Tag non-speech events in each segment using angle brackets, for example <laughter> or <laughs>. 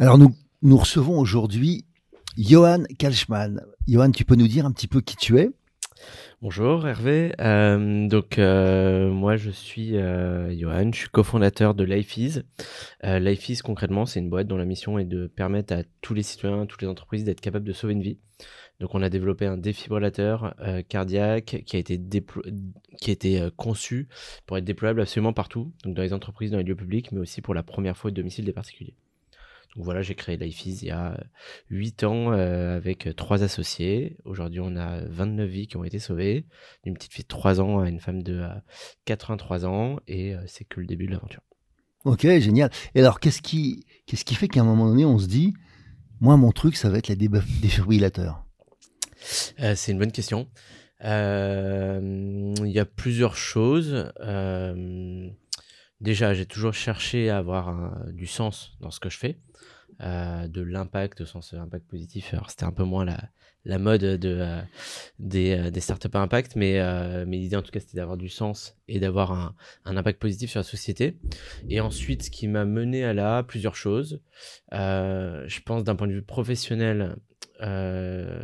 Alors nous, nous recevons aujourd'hui Johan Kalschmann. Johan, tu peux nous dire un petit peu qui tu es? Bonjour Hervé, euh, donc euh, moi je suis euh, Johan, je suis cofondateur de LifeEase. LifeEase concrètement c'est une boîte dont la mission est de permettre à tous les citoyens, à toutes les entreprises d'être capables de sauver une vie. Donc on a développé un défibrillateur cardiaque qui a été, qui a été conçu pour être déployable absolument partout, donc dans les entreprises, dans les lieux publics, mais aussi pour la première fois au domicile des particuliers. Donc voilà, j'ai créé LifeEase il y a 8 ans euh, avec trois associés. Aujourd'hui, on a 29 vies qui ont été sauvées, d'une petite fille de 3 ans à une femme de 83 euh, ans, et euh, c'est que le début de l'aventure. Ok, génial. Et alors, qu'est-ce qui, qu'est-ce qui fait qu'à un moment donné, on se dit, moi, mon truc, ça va être les <laughs> défibrillateurs? C'est une bonne question. Il y a plusieurs choses. déjà, j'ai toujours cherché à avoir du sens dans ce que je fais. Euh, de l'impact au sens impact positif. Alors c'était un peu moins la, la mode de, euh, des, euh, des startups à impact, mais, mais l'idée en tout cas c'était d'avoir du sens et d'avoir un, un, impact positif sur la société. Et ensuite, ce qui m'a mené à là, plusieurs choses. je pense d'un point de vue professionnel, je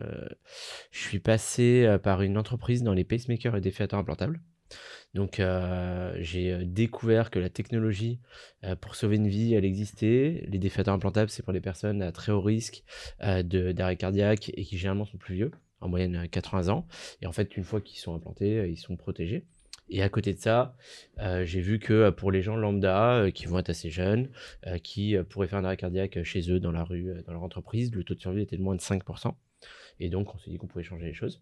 suis passé par une entreprise dans les pacemakers et défiateurs implantables. Donc euh, j'ai euh, découvert que la technologie euh, pour sauver une vie, elle existait. Les défiateurs implantables, c'est pour les personnes à très haut risque d'arrêt cardiaque et qui généralement sont plus vieux, en moyenne à 80 ans. Et en fait, une fois qu'ils sont implantés, ils sont protégés. Et à côté de ça, j'ai vu que pour les gens lambda qui vont être assez jeunes, qui pourraient faire un arrêt cardiaque chez eux, dans la rue, dans leur entreprise, le taux de survie était de moins de 5%. Et donc, on s'est dit qu'on pouvait changer les choses.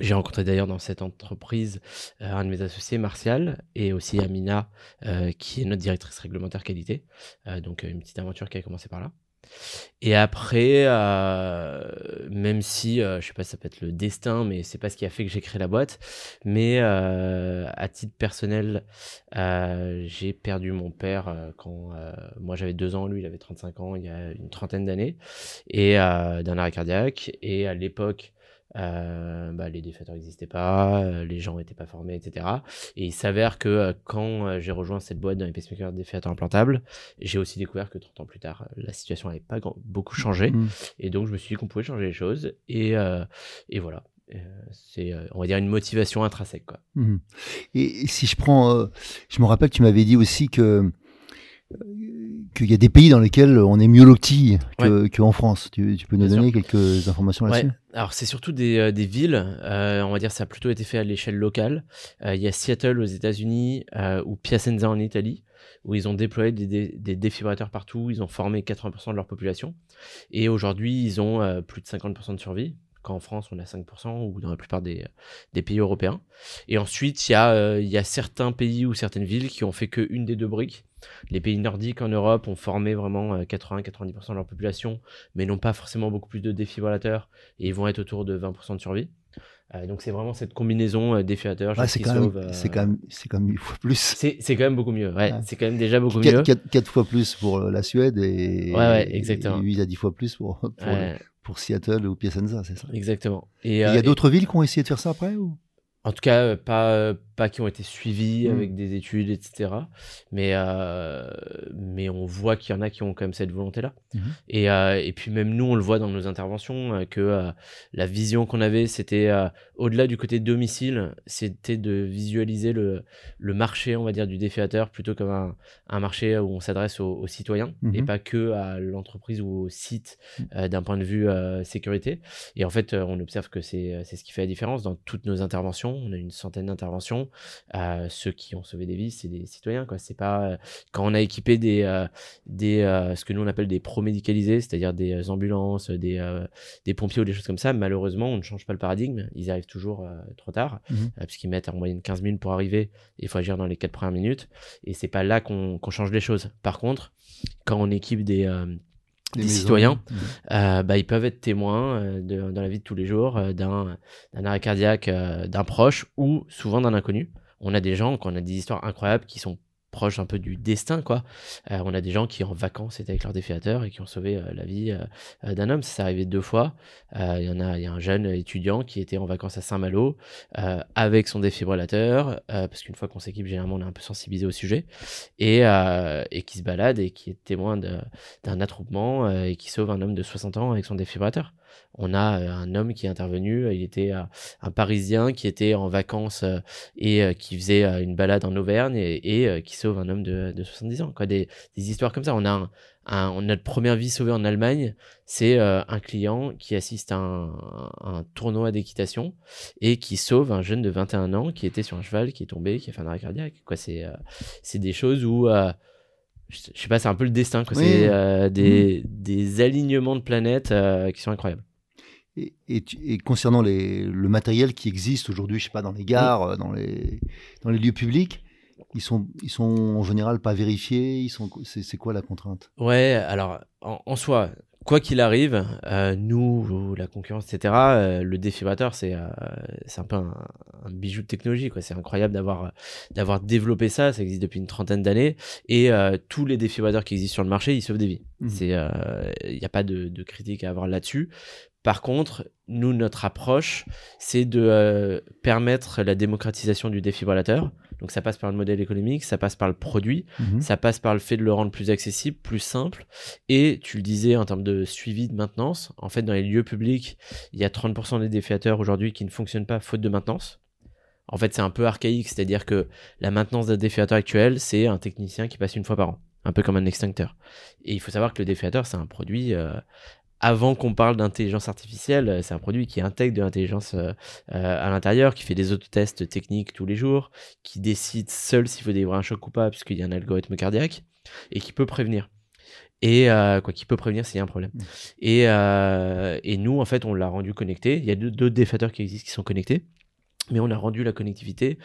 J'ai rencontré d'ailleurs dans cette entreprise euh, un de mes associés, Martial, et aussi Amina, euh, qui est notre directrice réglementaire qualité. Euh, donc une petite aventure qui a commencé par là. Et après, même si, je sais pas, ça peut être le destin, mais c'est pas ce qui a fait que j'ai créé la boîte. Mais à titre personnel, j'ai perdu mon père quand moi j'avais deux ans, lui il avait 35 ans, il y a une trentaine d'années, et d'un arrêt cardiaque. Et à l'époque, euh, bah, les défaiteurs n'existaient pas, euh, les gens n'étaient pas formés, etc. Et il s'avère que euh, quand j'ai rejoint cette boîte dans les pacemakers défaiteurs implantables, j'ai aussi découvert que 30 ans plus tard, la situation n'avait pas beaucoup changé. Mmh. Et donc, je me suis dit qu'on pouvait changer les choses. Et, et voilà. C'est, on va dire, une motivation intrinsèque. Quoi. Mmh. Et si je prends. je me rappelle, tu m'avais dit aussi que qu'il y a des pays dans lesquels on est mieux loti qu'en France. Tu, peux nous donner quelques informations là-dessus? Alors, c'est surtout des, euh, des villes. Euh, on va dire ça a plutôt été fait à l'échelle locale. Euh, il y a Seattle aux États-Unis ou Piacenza en Italie, où ils ont déployé des, des, défibrateurs partout. Ils ont formé 80% de leur population. Et aujourd'hui, ils ont plus de 50% de survie qu'en France on a 5% ou dans la plupart des, pays européens. Et ensuite, il y, a, il y a certains pays ou certaines villes qui ont fait qu'une des deux briques les pays nordiques en Europe ont formé vraiment 80-90% euh, de leur population, mais n'ont pas forcément beaucoup plus de défibrillateurs et ils vont être autour de 20% de survie. Euh, donc c'est vraiment cette combinaison euh, c'est quand, même, c'est quand même, c'est quand même une fois plus. C'est, c'est quand même beaucoup mieux. Ouais, c'est quand même déjà beaucoup mieux. 4, fois plus pour la Suède et, ouais, exactement. 8 à 10 fois plus pour, pour, Seattle ou Piacenza, c'est ça. Exactement. Et il y a d'autres villes qui ont essayé de faire ça après ou? En tout cas, pas, pas qui ont été suivis Mm. avec des études, etc. Mais, euh, mais on voit qu'il y en a qui ont quand même cette volonté-là. Mhm. Et, euh, et puis même nous, on le voit dans nos interventions, euh, que euh, la vision qu'on avait, c'était au-delà du côté domicile, c'était de visualiser le, le marché, on va dire, du défiateur plutôt comme un, un marché où on s'adresse aux, aux citoyens et Mhm. pas que à l'entreprise ou au site euh, d'un point de vue sécurité. Et en fait, on observe que c'est ce qui fait la différence dans toutes nos interventions. On a une centaine d'interventions. Euh, ceux qui ont sauvé des vies, c'est des citoyens. quoi. C'est pas euh, quand on a équipé des, euh, des euh, ce que nous on appelle des pro-médicalisés, c'est-à-dire des ambulances, des, des pompiers ou des choses comme ça. Malheureusement, on ne change pas le paradigme. Ils arrivent toujours trop tard, euh, puisqu'ils mettent en moyenne 15 minutes pour arriver. Il faut agir dans les 4 premières minutes. Et c'est pas là qu'on qu'on change les choses. Par contre, quand on équipe des, Les des maisons. citoyens, Mhm. euh, bah, ils peuvent être témoins euh, de- dans la vie de tous les jours euh, d'un arrêt cardiaque d'un proche ou souvent d'un inconnu. On a des gens, qu'on a des histoires incroyables qui sont proches un peu du destin, quoi. Euh, on a des gens qui en vacances étaient avec leur défiateur et qui ont sauvé euh, la vie euh, d'un homme. Ça s'est arrivé deux fois. Il y en a, y a un jeune étudiant qui était en vacances à Saint-Malo avec son défibrillateur, parce qu'une fois qu'on s'équipe, généralement on est un peu sensibilisé au sujet, et, et qui se balade et qui est témoin d'un attroupement et qui sauve un homme de 60 ans avec son défibrillateur. On a euh, un homme qui est intervenu, il était euh, un Parisien qui était en vacances euh, et qui faisait une balade en Auvergne et, qui sauve un homme de, de 70 ans. Quoi. Des, des histoires comme ça. On a, un, on a notre première vie sauvée en Allemagne, c'est un client qui assiste à un, un tournoi d'équitation et qui sauve un jeune de 21 ans qui était sur un cheval, qui est tombé, qui a fait un arrêt cardiaque. C'est, c'est des choses où... je je sais pas, c'est un peu le destin. Quoi. Oui. C'est euh, des, des alignements de planètes euh, qui sont incroyables. Et, et tu- et concernant les, le matériel qui existe aujourd'hui, je sais pas, dans les gares, euh, dans les, dans les lieux publics, ils sont, ils sont en général pas vérifiés. Ils sont, c'est, c'est quoi la contrainte? Ouais, alors en, en soi, quoi qu'il arrive, euh, nous, ou la concurrence, etc., euh, le défibrillateur, c'est euh, c'est un peu un, un bijou de technologie. C'est incroyable d'avoir développé ça. Ça existe depuis une trentaine d'années. Et euh, tous les défibrillateurs qui existent sur le marché, ils sauvent des vies. Euh, Il n'y a pas de, de critique à avoir là-dessus. Par contre, nous, notre approche, c'est de euh, permettre la démocratisation du défibrillateur. Donc ça passe par le modèle économique, ça passe par le produit, Mhm. ça passe par le fait de le rendre plus accessible, plus simple. Et tu le disais en termes de suivi de maintenance, en fait, dans les lieux publics, il y a 30% des défiateurs aujourd'hui qui ne fonctionnent pas faute de maintenance. En fait, c'est un peu archaïque, c'est-à-dire que la maintenance d'un défiateur actuel, c'est un technicien qui passe une fois par an, un peu comme un extincteur. Et il faut savoir que le défiateur, c'est un produit. euh, avant qu'on parle d'intelligence artificielle, euh, c'est un produit qui intègre de l'intelligence euh, euh, à l'intérieur, qui fait des autotests techniques tous les jours, qui décide seul s'il faut délivrer un choc ou pas, puisqu'il y a un algorithme cardiaque, et qui peut prévenir. Et euh, quoi, qui peut prévenir s'il y a un problème. Mm. Et, euh, et nous, en fait, on l'a rendu connecté. Il y a deux- d'autres défiateurs qui existent qui sont connectés, mais on a rendu la connectivité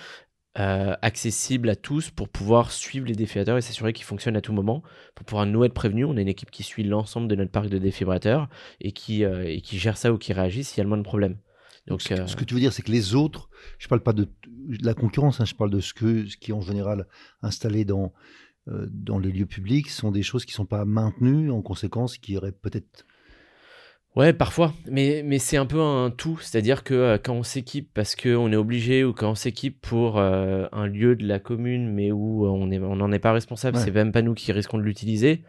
euh, accessible à tous pour pouvoir suivre les défibrillateurs et s'assurer qu'ils fonctionnent à tout moment. Pour pouvoir nous être prévenus, on a une équipe qui suit l'ensemble de notre parc de défibrillateurs et qui, euh, et qui gère ça ou qui réagit s'il y a le moins de problèmes. Donc, ce, que, euh, ce que tu veux dire, c'est que les autres, je parle pas de, de la concurrence, hein, je parle de ce, que, ce qui est en général installé dans, dans les lieux publics, sont des choses qui sont pas maintenues, en conséquence, qui auraient peut-être. Ouais, parfois, mais, mais c'est un peu un tout, c'est-à-dire que euh, quand on s'équipe parce qu'on est obligé ou quand on s'équipe pour euh, un lieu de la commune mais où on n'en on est pas responsable, Ouais. c'est même pas nous qui risquons de l'utiliser,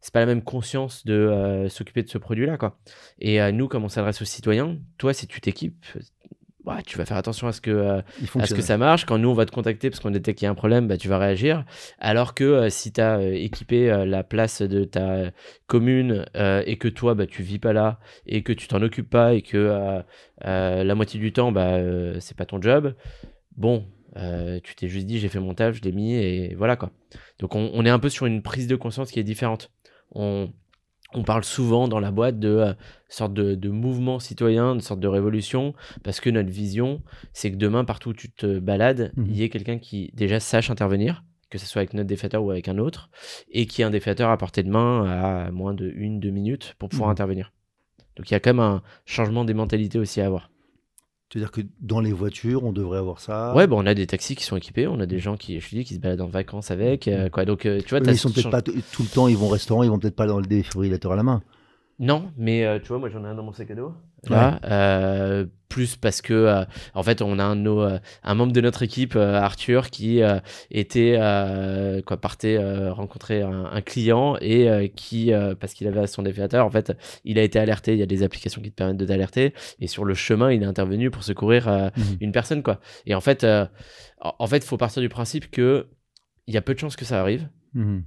c'est pas la même conscience de euh, s'occuper de ce produit-là. quoi. Et euh, nous, comme on s'adresse aux citoyens, toi, si tu t'équipes, ouais, tu vas faire attention à ce que, euh, à ce que ça marche. Quand nous, on va te contacter parce qu'on détecte qu'il y a un problème, bah, tu vas réagir. Alors que euh, si tu as équipé euh, la place de ta commune et que toi, bah, tu vis pas là et que tu t'en occupes pas et que la moitié du temps, bah, c'est pas ton job, bon, tu t'es juste dit, j'ai fait mon taf, je l'ai mis et voilà quoi. Donc on, on est un peu sur une prise de conscience qui est différente. On, on parle souvent dans la boîte de euh, sorte de, de mouvement citoyen, de sorte de révolution, parce que notre vision, c'est que demain, partout où tu te balades, Mhm. il y ait quelqu'un qui déjà sache intervenir, que ce soit avec notre défiateur ou avec un autre, et qui ait un défiateur à portée de main à moins de une, deux minutes pour pouvoir Mhm. intervenir. Donc il y a quand même un changement des mentalités aussi à avoir. C'est-à-dire que dans les voitures, on devrait avoir ça. Ouais, bon, on a des taxis qui sont équipés, on a des gens qui, je dis, qui se baladent en vacances avec, euh, quoi. Donc, euh, tu vois, Oui, t'as mais ils sont peut-être change- pas tout le temps, ils vont au restaurant, ils vont peut-être pas dans le défibrillateur à la main. Non, mais euh, tu vois, moi j'en ai un dans mon sac à dos. là. Euh, plus parce que euh, en fait on a un, nos, un membre de notre équipe Arthur qui était quoi partait rencontrer un, client et qui parce qu'il avait son défiateur en fait il a été alerté il y a des applications qui te permettent de t'alerter et sur le chemin il est intervenu pour secourir mhm. une personne quoi et en fait en fait il faut partir du principe que il y a peu de chances que ça arrive mhm.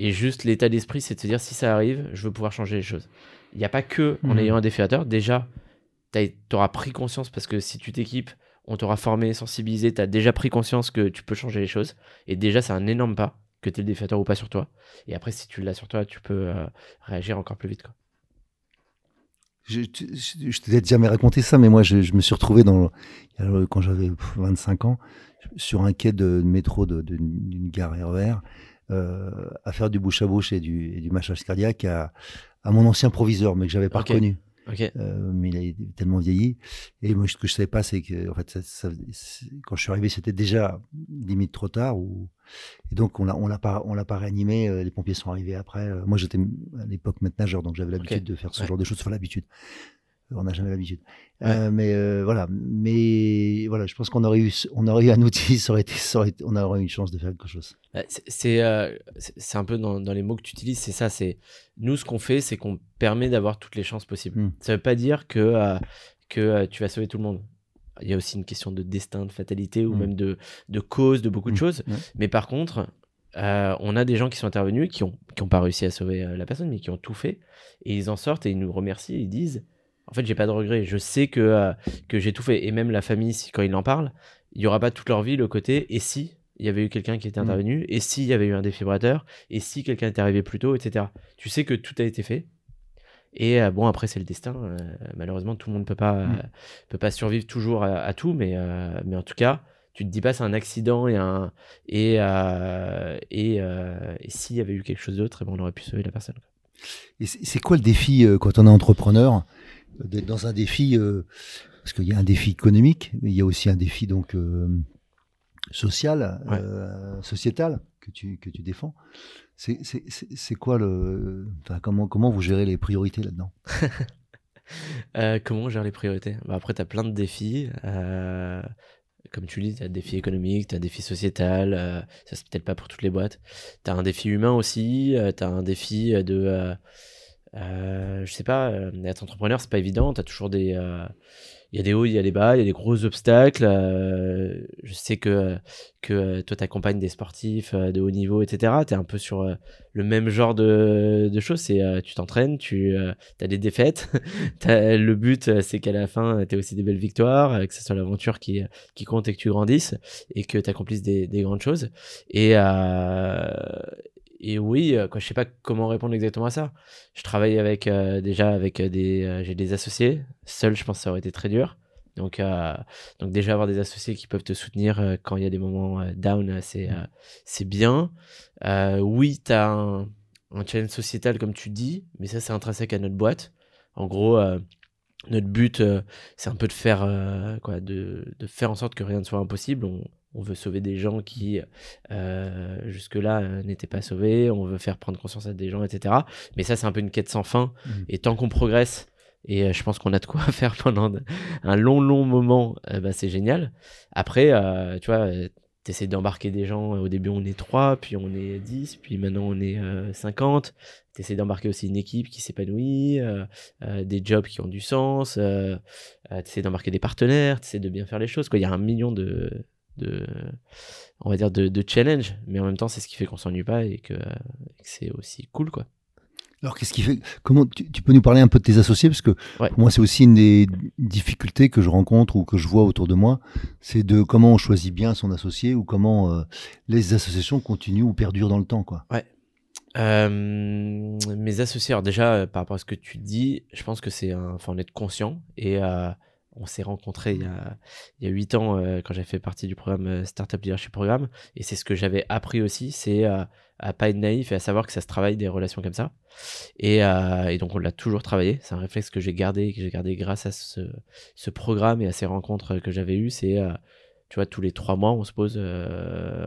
Et juste l'état d'esprit c'est de se dire si ça arrive je veux pouvoir changer les choses il n'y a pas que en mhm. ayant un défiateur. Déjà, tu auras pris conscience parce que si tu t'équipes, on t'aura formé, sensibilisé, tu as déjà pris conscience que tu peux changer les choses. Et déjà, c'est un énorme pas que tu aies le défiateur ou pas sur toi. Et après, si tu l'as sur toi, tu peux euh, réagir encore plus vite. Quoi. Je, je, t'ai jamais raconté ça, mais moi, je, me suis retrouvé dans, quand j'avais 25 ans sur un quai de métro d'une gare RER euh, à faire du bouche à bouche et du, et du massage cardiaque à, à mon ancien proviseur, mais que j'avais pas reconnu. Euh, mais il a tellement vieilli. Et moi, ce que je savais pas, c'est que, en fait, quand je suis arrivé, c'était déjà limite trop tard. Ou... Et donc, on l'a, on l'a pas, on l'a pas réanimé. Euh, les pompiers sont arrivés après. Euh, moi, j'étais à l'époque maître nageur, donc j'avais l'habitude de faire ce genre de choses. Enfin, l'habitude on n'a jamais l'habitude. Euh, mais euh, voilà, mais voilà, je pense qu'on aurait eu, on aurait eu un outil, <laughs> ça aurait été, on aurait eu une chance de faire quelque chose. Bah, c'est, euh, c'est un peu dans, les mots que tu utilises, c'est ça. C'est nous ce qu'on fait, c'est qu'on permet d'avoir toutes les chances possibles. Hmm. Ça veut pas dire que que tu vas sauver tout le monde. Il y a aussi une question de destin, de fatalité ou hmm. même de, de cause, de beaucoup de hmm. choses. Mais par contre, on a des gens qui sont intervenus qui ont, qui ont pas réussi à sauver la personne, mais qui ont tout fait. Et ils en sortent et ils nous remercient. ils disent en fait, j'ai pas de regrets. Je sais que, euh, que j'ai tout fait. Et même la famille, si, quand ils en parlent, il y aura pas toute leur vie le côté et si il y avait eu quelqu'un qui était mm. intervenu, et s'il y avait eu un défibrateur, et si quelqu'un était arrivé plus tôt, etc. Tu sais que tout a été fait. Et euh, bon, après, c'est le destin. Euh, malheureusement, tout le monde ne peut, pas mm. peut pas survivre toujours à, tout, mais, mais en tout cas, tu te dis pas c'est un accident et un et et, et s'il y avait eu quelque chose d'autre, eh ben, on aurait pu sauver la personne. Et c'est quoi le défi quand on est entrepreneur? D'être dans un défi, euh, parce qu'il y a un défi économique, mais il y a aussi un défi donc euh, social, euh, sociétal que tu, que tu défends. C'est quoi le. comment, comment vous gérez les priorités là-dedans? <laughs> Comment on gère les priorités? Bah Après, tu as plein de défis. comme tu dis, tu as un défi économique, tu as un défi sociétal, ça c'est peut-être pas pour toutes les boîtes. Tu as un défi humain aussi, tu as un défi de euh, je sais pas, euh, être entrepreneur, c'est pas évident. T'as toujours des, euh, il y a des hauts, il y a des bas, il y a des gros obstacles. Je sais que que toi t'accompagnes des sportifs de haut niveau, etc. T'es un peu sur le même genre de, de choses. C'est tu t'entraînes, tu as des défaites. <laughs> le but, c'est qu'à la fin, t'aies aussi des belles victoires, que ce soit l'aventure qui qui compte et que tu grandisses et que t'accomplisses des, des grandes choses. Et et oui, euh, quoi, je sais pas comment répondre exactement à ça. Je travaille avec euh, déjà avec euh, des, j'ai des associés. Seul, je pense que ça aurait été très dur. Donc, donc déjà avoir des associés qui peuvent te soutenir quand il y a des moments down, c'est mmh. c'est bien. oui, tu as un, un, challenge sociétal comme tu dis, mais ça c'est intrinsèque à notre boîte. En gros, notre but, c'est un peu de faire quoi, de, de, faire en sorte que rien ne soit impossible. On, on veut sauver des gens qui euh, jusque-là euh, n'étaient pas sauvés, on veut faire prendre conscience à des gens, etc. Mais ça, c'est un peu une quête sans fin. Mmh. Et tant qu'on progresse, et euh, je pense qu'on a de quoi <laughs> faire pendant un long, long moment, bah, c'est génial. Après, tu vois, tu essaies d'embarquer des gens. Au début, on est 3, puis on est 10, puis maintenant on est 50. Tu essaies d'embarquer aussi une équipe qui s'épanouit, des jobs qui ont du sens. tu essaies d'embarquer des partenaires, tu essaies de bien faire les choses. Il y a un million de de on va dire de, challenge mais en même temps c'est ce qui fait qu'on s'ennuie pas et que, c'est aussi cool quoi. Alors qu'est-ce qui fait comment tu, peux nous parler un peu de tes associés? Parce que pour moi c'est aussi une des difficultés que je rencontre ou que je vois autour de moi c'est de comment on choisit bien son associé ou comment euh, les associations continuent ou perdurent dans le temps quoi. Ouais. Euh, mes associés alors déjà euh, par rapport à ce que tu dis je pense que c'est un faut en être conscient et on s'est rencontrés il y a, il y a 8 ans euh, quand j'avais fait partie du programme euh, Startup Leadership Programme. Et c'est ce que j'avais appris aussi, c'est à, à pas être naïf et à savoir que ça se travaille des relations comme ça. Et, et donc on l'a toujours travaillé. C'est un réflexe que j'ai gardé, que j'ai gardé grâce à ce, ce, programme et à ces rencontres que j'avais eues. C'est tu vois, tous les trois mois, on se pose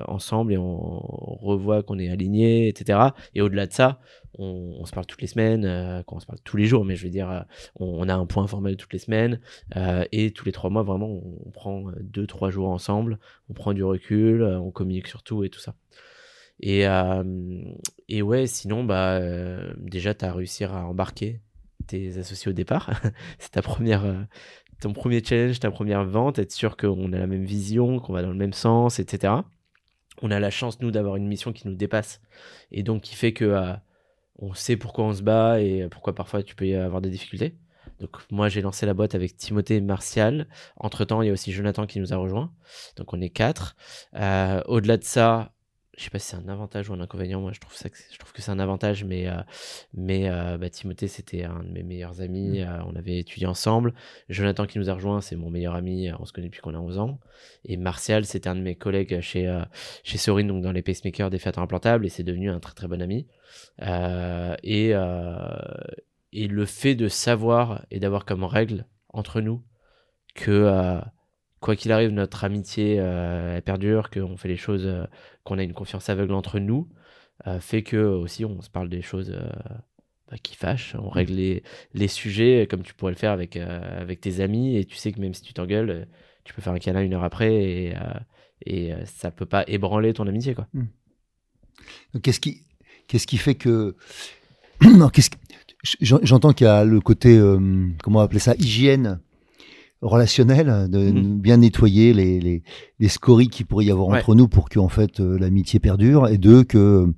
ensemble et on, revoit qu'on est aligné, etc. Et au-delà de ça, on, se parle toutes les semaines, quand on se parle tous les jours, mais je veux dire, on, a un point informel toutes les semaines et tous les trois mois, vraiment, on, on prend deux, trois jours ensemble, on prend du recul, on communique sur tout et tout ça. Et, et ouais, sinon, bah, déjà, tu as réussi à embarquer tes associés au départ. <laughs> c'est ta première, ton premier challenge, ta première vente, être sûr qu'on a la même vision, qu'on va dans le même sens, etc. On a la chance, nous, d'avoir une mission qui nous dépasse et donc qui fait que on sait pourquoi on se bat et pourquoi parfois tu peux y avoir des difficultés. Donc moi j'ai lancé la boîte avec Timothée et Martial. Entre temps il y a aussi Jonathan qui nous a rejoint. Donc on est quatre. Au-delà de ça, je sais pas si c'est un avantage ou un inconvénient. Moi, je trouve ça, que je trouve que c'est un avantage, mais euh, mais euh, bah, Timothée, c'était un de mes meilleurs amis. Mmh. Euh, on avait étudié ensemble. Jonathan qui nous a rejoint, c'est mon meilleur ami. on se connaît depuis qu'on a 11 ans. Et Martial, c'était un de mes collègues chez chez Sorin, donc dans les pacemakers des fêtes implantables, et c'est devenu un très très bon ami. et et le fait de savoir et d'avoir comme règle entre nous que quoi qu'il arrive, notre amitié euh, perdure, qu'on fait les choses, euh, qu'on a une confiance aveugle entre nous, euh, fait que aussi on se parle des choses bah, qui fâchent. On règle les, sujets comme tu pourrais le faire avec, avec tes amis et tu sais que même si tu t'engueules, tu peux faire un câlin une heure après et, et ça peut pas ébranler ton amitié. quoi. Hmm. Qu'est-ce qui, qu'est-ce qui fait que. <clears throat> J'entends qu'il y a le côté, comment appeler ça, hygiène relationnel, de mhm. bien nettoyer les, les, les scories qu'il pourrait y avoir entre nous pour que en fait euh, l'amitié perdure et deux que euh,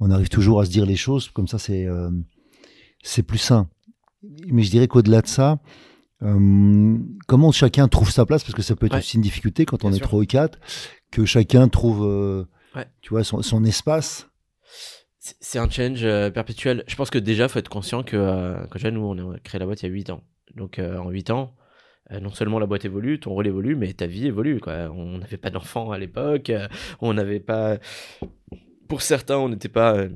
on arrive toujours à se dire les choses comme ça c'est euh, c'est plus sain. Mais je dirais qu'au-delà de ça, comment chacun trouve sa place? Parce que ça peut être aussi une difficulté quand on est trop ou quatre que chacun trouve tu vois son, son espace. C'est un change perpétuel. Je pense que déjà, faut être conscient que, que déjà, nous, on a créé la boîte il y a 8 ans. Donc, en 8 ans, non seulement la boîte évolue, ton rôle évolue, mais ta vie évolue. Quoi. On n'avait pas d'enfants à l'époque, euh, on n'avait pas. Pour certains, on n'était pas euh,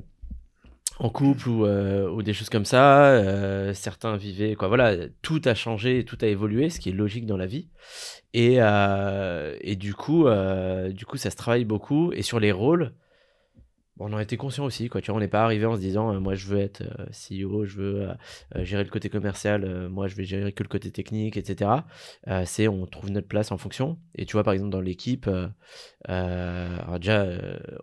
en couple ou, ou, des choses comme ça. certains vivaient. Quoi. Voilà, tout a changé, tout a évolué, ce qui est logique dans la vie. Et, et du, coup, du coup, ça se travaille beaucoup. Et sur les rôles, on en était conscient aussi, quoi. Tu vois, on n'est pas arrivé en se disant, euh, moi je veux être euh, CEO, je veux euh, gérer le côté commercial, moi je vais gérer que le côté technique, etc. c'est on trouve notre place en fonction. Et tu vois, par exemple, dans l'équipe, déjà,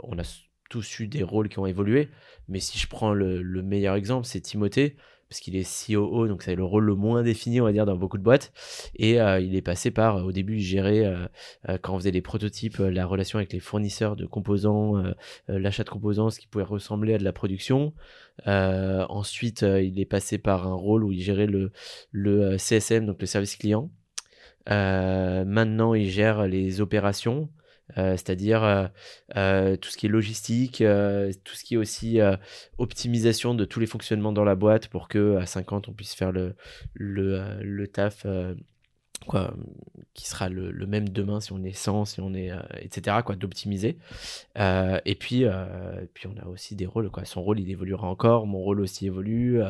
on a tous eu des rôles qui ont évolué. Mais si je prends le meilleur exemple, c'est Timothée parce qu'il est COO, donc c'est le rôle le moins défini, on va dire, dans beaucoup de boîtes. Et euh, il est passé par, au début, gérer, euh, euh, quand on faisait les prototypes, la relation avec les fournisseurs de composants, l'achat de composants, ce qui pouvait ressembler à de la production. ensuite, il est passé par un rôle où il gérait le, le CSM, donc le service client. maintenant, il gère les opérations. Euh, c'est-à-dire euh, euh, tout ce qui est logistique, tout ce qui est aussi optimisation de tous les fonctionnements dans la boîte pour que à 50 on puisse faire le, le, taf quoi, qui sera le, même demain si on est 100, si on est, etc., quoi, d'optimiser. et puis, puis on a aussi des rôles, quoi. Son rôle, il évoluera encore, mon rôle aussi évolue.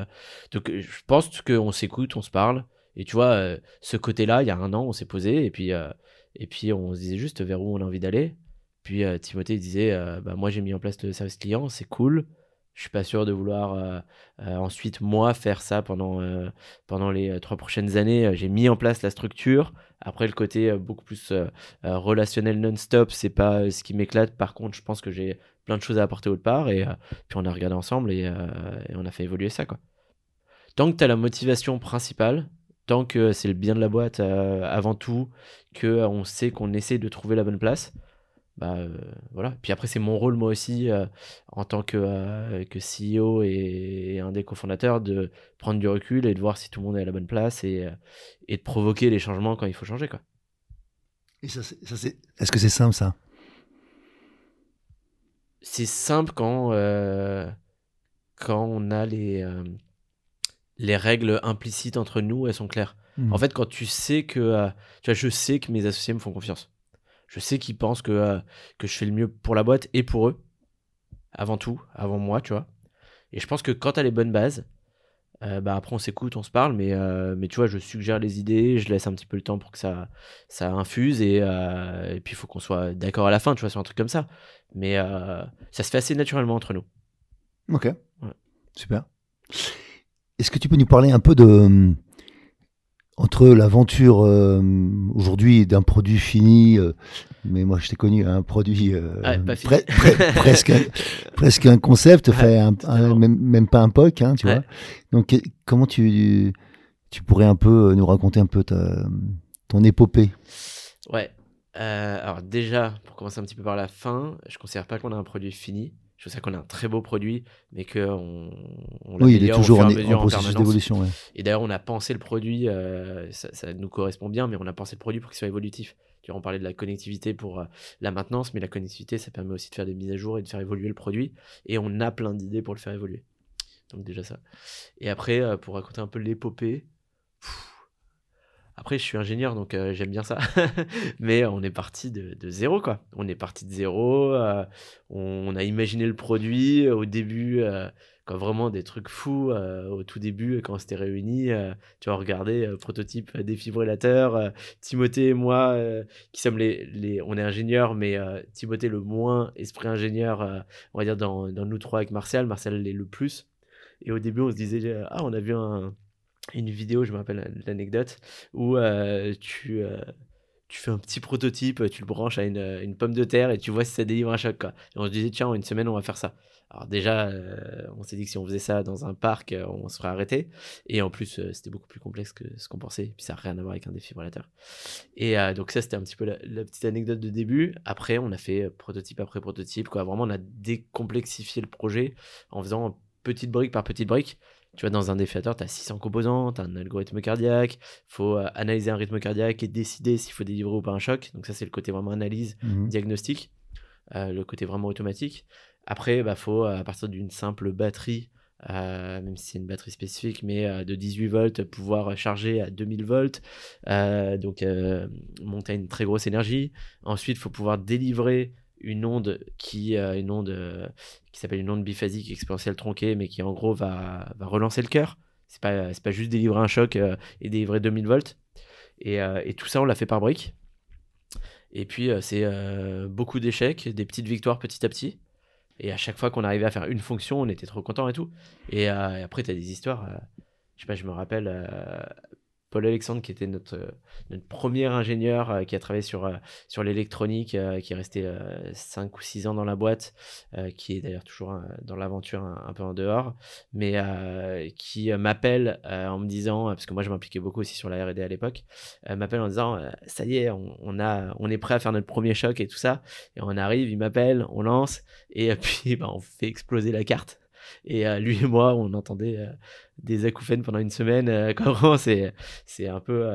donc, je pense qu'on s'écoute, on se parle. Et tu vois, ce côté-là, il y a un an, on s'est posé, et puis, et puis on se disait juste vers où on a envie d'aller. Puis euh, Timothée disait euh, bah, Moi j'ai mis en place le service client, c'est cool. Je suis pas sûr de vouloir euh, ensuite, moi, faire ça pendant, pendant les trois prochaines années. J'ai mis en place la structure. Après, le côté beaucoup plus relationnel non-stop, c'est pas ce qui m'éclate. Par contre, je pense que j'ai plein de choses à apporter autre part. Et puis on a regardé ensemble et, on a fait évoluer ça. Quoi. Tant que tu as la motivation principale, tant que c'est le bien de la boîte euh, avant tout, que euh, on sait qu'on essaie de trouver la bonne place. Bah euh, voilà. Puis après c'est mon rôle moi aussi en tant que, que CEO et, un des cofondateurs de prendre du recul et de voir si tout le monde est à la bonne place et, et de provoquer les changements quand il faut changer quoi. Et ça, ça c'est est-ce que c'est simple ça? C'est simple quand quand on a les les règles implicites entre nous, elles sont claires. Hmm. En fait, quand tu sais que, euh, tu vois, je sais que mes associés me font confiance. Je sais qu'ils pensent que, euh, que je fais le mieux pour la boîte et pour eux, avant tout, avant moi, tu vois. Et je pense que quand tu as les bonnes bases, Euh, bah après, on s'écoute, on se parle, mais, mais tu vois, je suggère les idées, je laisse un petit peu le temps pour que ça, ça infuse, et, et puis il faut qu'on soit d'accord à la fin, tu vois, sur un truc comme ça. Mais ça se fait assez naturellement entre nous. Ok, super. Est-ce que tu peux nous parler un peu de entre l'aventure aujourd'hui d'un produit fini, mais moi je t'ai connu un produit <laughs> presque presque un concept, fait même, pas un POC, hein, tu vois. Donc comment tu tu pourrais un peu nous raconter un peu ta, ton épopée? Ouais. alors déjà, pour commencer un petit peu par la fin, je considère pas qu'on a un produit fini. Je sais qu'on a un très beau produit, mais qu'on on oui, il est toujours en, en, processus d'évolution. Et d'ailleurs, on a pensé le produit, euh, ça, nous correspond bien, mais on a pensé le produit pour qu'il soit évolutif. Tu vois, on parlait de la connectivité pour euh, la maintenance, mais la connectivité, ça permet aussi de faire des mises à jour et de faire évoluer le produit. Et on a plein d'idées pour le faire évoluer. Donc déjà ça. Et après, euh, pour raconter un peu l'épopée, après, je suis ingénieur, donc euh, j'aime bien ça. <laughs> Mais on est parti de, zéro, quoi. On est parti de zéro. Euh, on, a imaginé le produit au début, euh, quand vraiment des trucs fous. au tout début, quand on s'était réunis, tu vois, regarder prototype défibrillateur. Timothée et moi, qui sommes les, les, on est ingénieurs, mais Timothée le moins esprit ingénieur, on va dire dans, dans nous trois avec Martial. Martial l'est le plus. Et au début, on se disait, ah, on a vu un une vidéo, je me rappelle l'anecdote, où tu, tu fais un petit prototype, tu le branches à une, pomme de terre et tu vois si ça délivre un choc. Quoi. Et on se disait, tiens, en une semaine, on va faire ça. Alors déjà, on s'est dit que si on faisait ça dans un parc, on se ferait arrêter. Et en plus, c'était beaucoup plus complexe que ce qu'on pensait. Et puis ça n'a rien à voir avec un défibrillateur. Et donc ça, c'était un petit peu la, la, petite anecdote de début. Après, on a fait prototype après prototype. Quoi. Vraiment, on a décomplexifié le projet en faisant petite brique par petite brique. Tu vois, dans un défiateur, tu as 600 composants, tu as un algorithme cardiaque, il faut euh, analyser un rythme cardiaque et décider s'il faut délivrer ou pas un choc. Donc ça, c'est le côté vraiment analyse, mhm. diagnostic, euh, le côté vraiment automatique. Après, il bah, faut, euh, à partir d'une simple batterie, même si c'est une batterie spécifique, mais de 18 volts, pouvoir charger à 2000 volts, donc monter à une très grosse énergie. Ensuite, il faut pouvoir délivrer une onde qui euh, une onde euh, qui s'appelle une onde biphasique exponentielle tronquée mais qui en gros va, va relancer le cœur. C'est pas pas juste délivrer un choc euh, et délivrer 2000 volts. Et, et, tout ça on l'a fait par briques. Et puis c'est beaucoup d'échecs des petites victoires petit à petit. Et à chaque fois qu'on arrivait à faire une fonction on était trop content et tout. Et, et après tu as des histoires je sais pas je me rappelle Paul Alexandre, qui était notre, euh, premier ingénieur euh, qui a travaillé sur, euh, l'électronique, qui est resté 5 ou 6 ans dans la boîte, qui est d'ailleurs toujours dans l'aventure un, peu en dehors, mais qui m'appelle en me disant, parce que moi je m'impliquais beaucoup aussi sur la RD à l'époque, m'appelle en disant Ça y est, on est prêt à faire notre premier choc et tout ça. Et on arrive, il m'appelle, on lance, et <laughs> puis bah, on fait exploser la carte. Et euh, lui et moi, on entendait euh, des acouphènes pendant une semaine. Euh, <laughs> c'est, c'est un peu.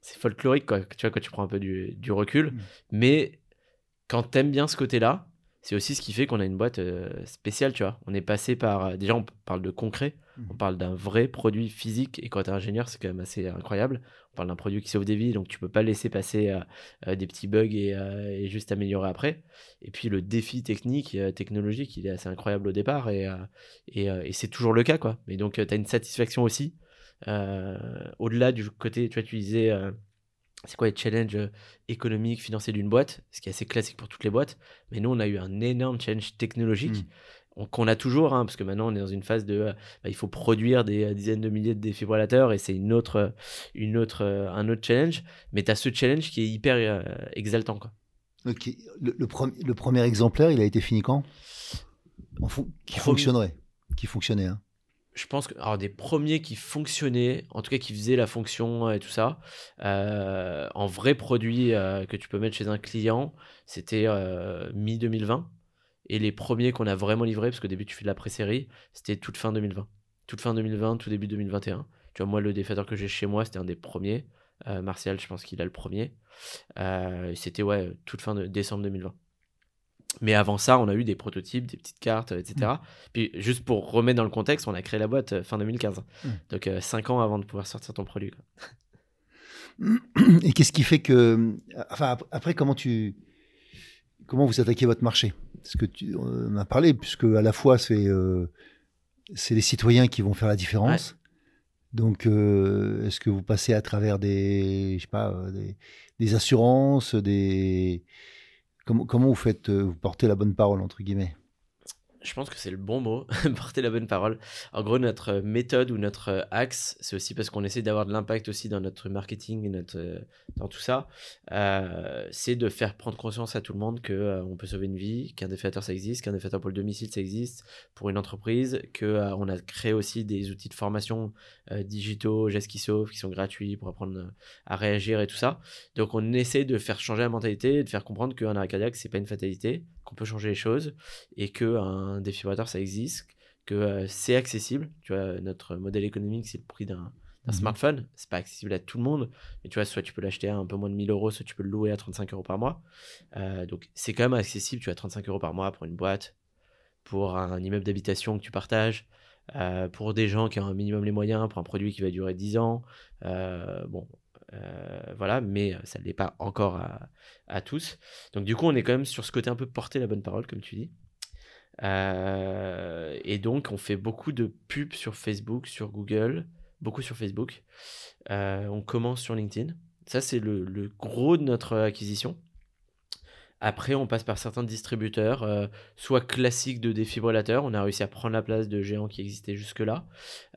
c'est folklorique, quoi, tu vois, quand tu prends un peu du, du recul. Mmh. Mais quand t'aimes bien ce côté-là, c'est aussi ce qui fait qu'on a une boîte spéciale, tu vois. On est passé par. déjà, on parle de concret. Mmh. On parle d'un vrai produit physique. Et quand t'es ingénieur, c'est quand même assez incroyable. On parle d'un produit qui sauve des vies, donc tu peux pas laisser passer euh, euh, des petits bugs euh, et, juste améliorer après. Et puis le défi technique, technologique, il est assez incroyable au départ et, et, c'est toujours le cas. quoi. Mais donc tu as une satisfaction aussi. Au-delà du côté, tu vois, tu disais c'est quoi les challenges économiques, financiers d'une boîte, ce qui est assez classique pour toutes les boîtes. Mais nous, on a eu un énorme challenge technologique. Mmh qu'on a toujours, hein, parce que maintenant on est dans une phase de, euh, bah, il faut produire des euh, dizaines de milliers de défibrillateurs et c'est une autre, euh, une autre, un autre challenge. Mais tu as ce challenge qui est hyper exaltant. Quoi. Ok. Le, le, premier exemplaire, il a été fini quand? Qui fonctionnerait Qui fonctionnait hein. je pense que alors des premiers qui fonctionnaient, en tout cas qui faisaient la fonction et tout ça, en vrai produit que tu peux mettre chez un client, c'était mi 2020. Et les premiers qu'on a vraiment livrés, parce qu'au début tu fais de la pré-série, c'était toute fin 2020. Toute fin 2020, tout début 2021. Tu vois, moi, le défateur que j'ai chez moi, c'était un des premiers. Euh, Martial, je pense qu'il a le premier. Euh, c'était, ouais, toute fin de décembre 2020. Mais avant ça, on a eu des prototypes, des petites cartes, etc. Mm. Puis juste pour remettre dans le contexte, on a créé la boîte euh, fin 2015. Mm. Donc 5 ans avant de pouvoir sortir ton produit. Et qu'est-ce qui fait que... Enfin, après, comment tu comment vous attaquez votre marché? Ce que tu en as parlé, puisque à la fois c'est euh, les citoyens qui vont faire la différence. Donc, euh, est-ce que vous passez à travers des, je sais pas, euh, des, assurances, des comment, comment vous faites, vous portez la bonne parole entre guillemets? Je pense que c'est le bon mot, <laughs> porter la bonne parole. En gros, notre méthode ou notre axe, c'est aussi parce qu'on essaie d'avoir de l'impact aussi dans notre marketing et notre, euh, dans tout ça. Euh, c'est de faire prendre conscience à tout le monde qu'on euh, peut sauver une vie, qu'un défiateur ça existe, qu'un défiateur pour le domicile ça existe pour une entreprise, qu'on on a créé aussi des outils de formation digitaux, gestes qui sauvent, qui sont gratuits pour apprendre à réagir et tout ça. Donc on essaie de faire changer la mentalité, de faire comprendre qu'un arrêt cardiaque c'est pas une fatalité, qu'on peut changer les choses et que un défibrillateur ça existe, que euh, c'est accessible. Tu vois, notre modèle économique c'est le prix d'un mhm. smartphone, c'est pas accessible à tout le monde. Mais tu vois, soit tu peux l'acheter à un peu moins de 1000 euros, soit tu peux le louer à 35 euros par mois. Euh, donc c'est quand même accessible. Tu as 35 euros par mois pour une boîte, pour un immeuble d'habitation que tu partages. Euh, pour des gens qui ont un minimum les moyens, pour un produit qui va durer 10 ans. bon, euh, voilà, mais ça ne l'est pas encore à, tous. Donc du coup, on est quand même sur ce côté un peu porter la bonne parole, comme tu dis. Euh, et donc, on fait beaucoup de pubs sur Facebook, sur Google, beaucoup sur Facebook. Euh, on commence sur LinkedIn. Ça, c'est le, gros de notre acquisition. Après, on passe par certains distributeurs, euh, soit classiques de défibrillateurs. On a réussi à prendre la place de géants qui existaient jusque-là,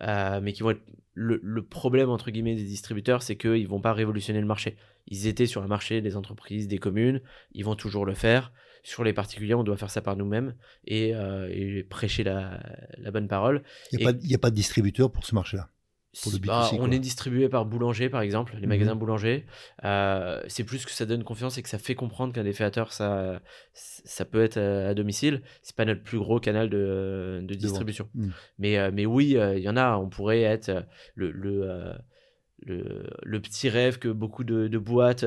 euh, mais qui vont être le, problème entre guillemets des distributeurs, c'est qu'ils vont pas révolutionner le marché. Ils étaient sur le marché des entreprises, des communes, ils vont toujours le faire. Sur les particuliers, on doit faire ça par nous-mêmes et, euh, prêcher la, bonne parole. Il n'y a, pas de distributeur pour ce marché-là. Bah, on est distribué par Boulanger, par exemple, les mhm. magasins Boulanger. Euh, c'est plus que ça donne confiance et que ça fait comprendre qu'un défiateur, ça, ça peut être à, domicile. C'est pas notre plus gros canal de, distribution. Mhm. Mais, euh, mais oui, euh, il y en a. On pourrait être le, le, le, petit rêve que beaucoup de, boîtes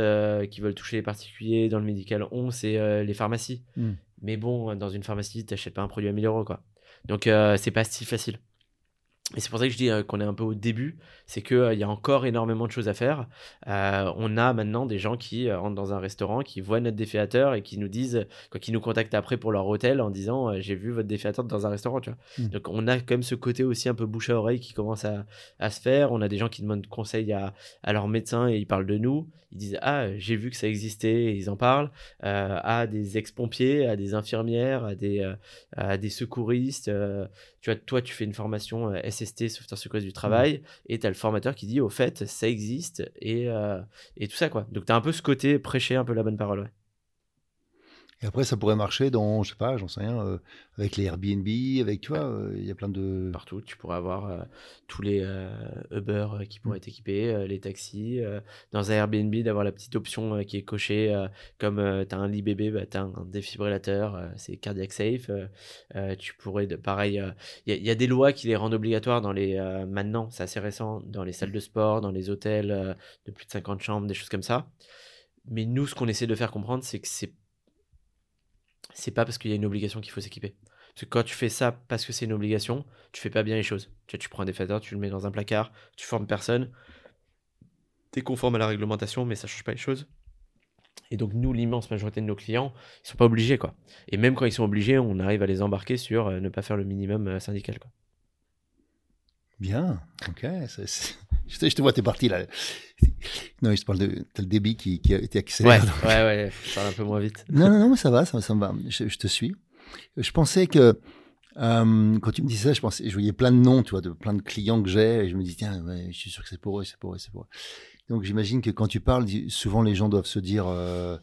qui veulent toucher les particuliers dans le médical ont, c'est les pharmacies. Mhm. Mais bon, dans une pharmacie, tu n'achètes pas un produit à 1000 euros. Quoi. Donc, c'est pas si facile. Et c'est pour ça que je dis euh, qu'on est un peu au début, c'est qu'il euh, y a encore énormément de choses à faire. Euh, on a maintenant des gens qui rentrent dans un restaurant, qui voient notre défiateur et qui nous disent, quoi, qui nous contactent après pour leur hôtel en disant j'ai vu votre défiateur dans un restaurant. Tu vois. Mmh. Donc on a quand même ce côté aussi un peu bouche à oreille qui commence à, à se faire. On a des gens qui demandent conseil à, à leur médecin et ils parlent de nous. Ils disent ah j'ai vu que ça existait et ils en parlent. à des ex-pompiers, à des infirmières, à des, à des secouristes. tu vois, toi tu fais une formation SST, sauveteur secouriste du travail, mmh. et tu as le formateur qui dit au fait, ça existe, et, euh, et tout ça, quoi. Donc tu as un peu ce côté prêcher un peu la bonne parole, ouais. Et après, ça pourrait marcher dans, je sais pas, j'en sais rien, euh, avec les Airbnb, avec, tu vois, euh, il y a plein de... Partout, tu pourrais avoir euh, tous les Uber qui pourraient être équipés, les taxis. dans un Airbnb, d'avoir la petite option qui est cochée, comme tu as un lit bébé, bah, tu as un défibrillateur, c'est cardiac safe. tu pourrais, de, pareil, il y, y, a des lois qui les rendent obligatoires dans les, maintenant, c'est assez récent, dans les salles de sport, dans les hôtels de plus de 50 chambres, des choses comme ça. Mais nous, ce qu'on essaie de faire comprendre, c'est que c'est c'est pas parce qu'il y a une obligation qu'il faut s'équiper. Parce que quand tu fais ça parce que c'est une obligation, tu fais pas bien les choses. Tu, prends un défateur, tu le mets dans un placard, tu formes personne, tu es conforme à la réglementation, mais ça change pas les choses. Et donc nous, l'immense majorité de nos clients, ils sont pas obligés quoi. Et même quand ils sont obligés, on arrive à les embarquer sur euh, ne pas faire le minimum euh, syndical quoi. Bien, ok. Je, te, vois, t'es parti là. Non, je te parle de. T'as le débit qui, qui a été accéléré. Ouais, ouais, ouais, je parle un peu moins vite. non, non, non, mais ça va, ça, ça va. Je, te suis. Je pensais que. Euh, quand tu me disais ça, je pensais, je voyais plein de noms, tu vois, de plein de clients que j'ai, et je me dis, tiens, ouais, je suis sûr que c'est pour eux, c'est pour eux, c'est pour eux. Donc j'imagine que quand tu parles, souvent les gens doivent se dire, euh,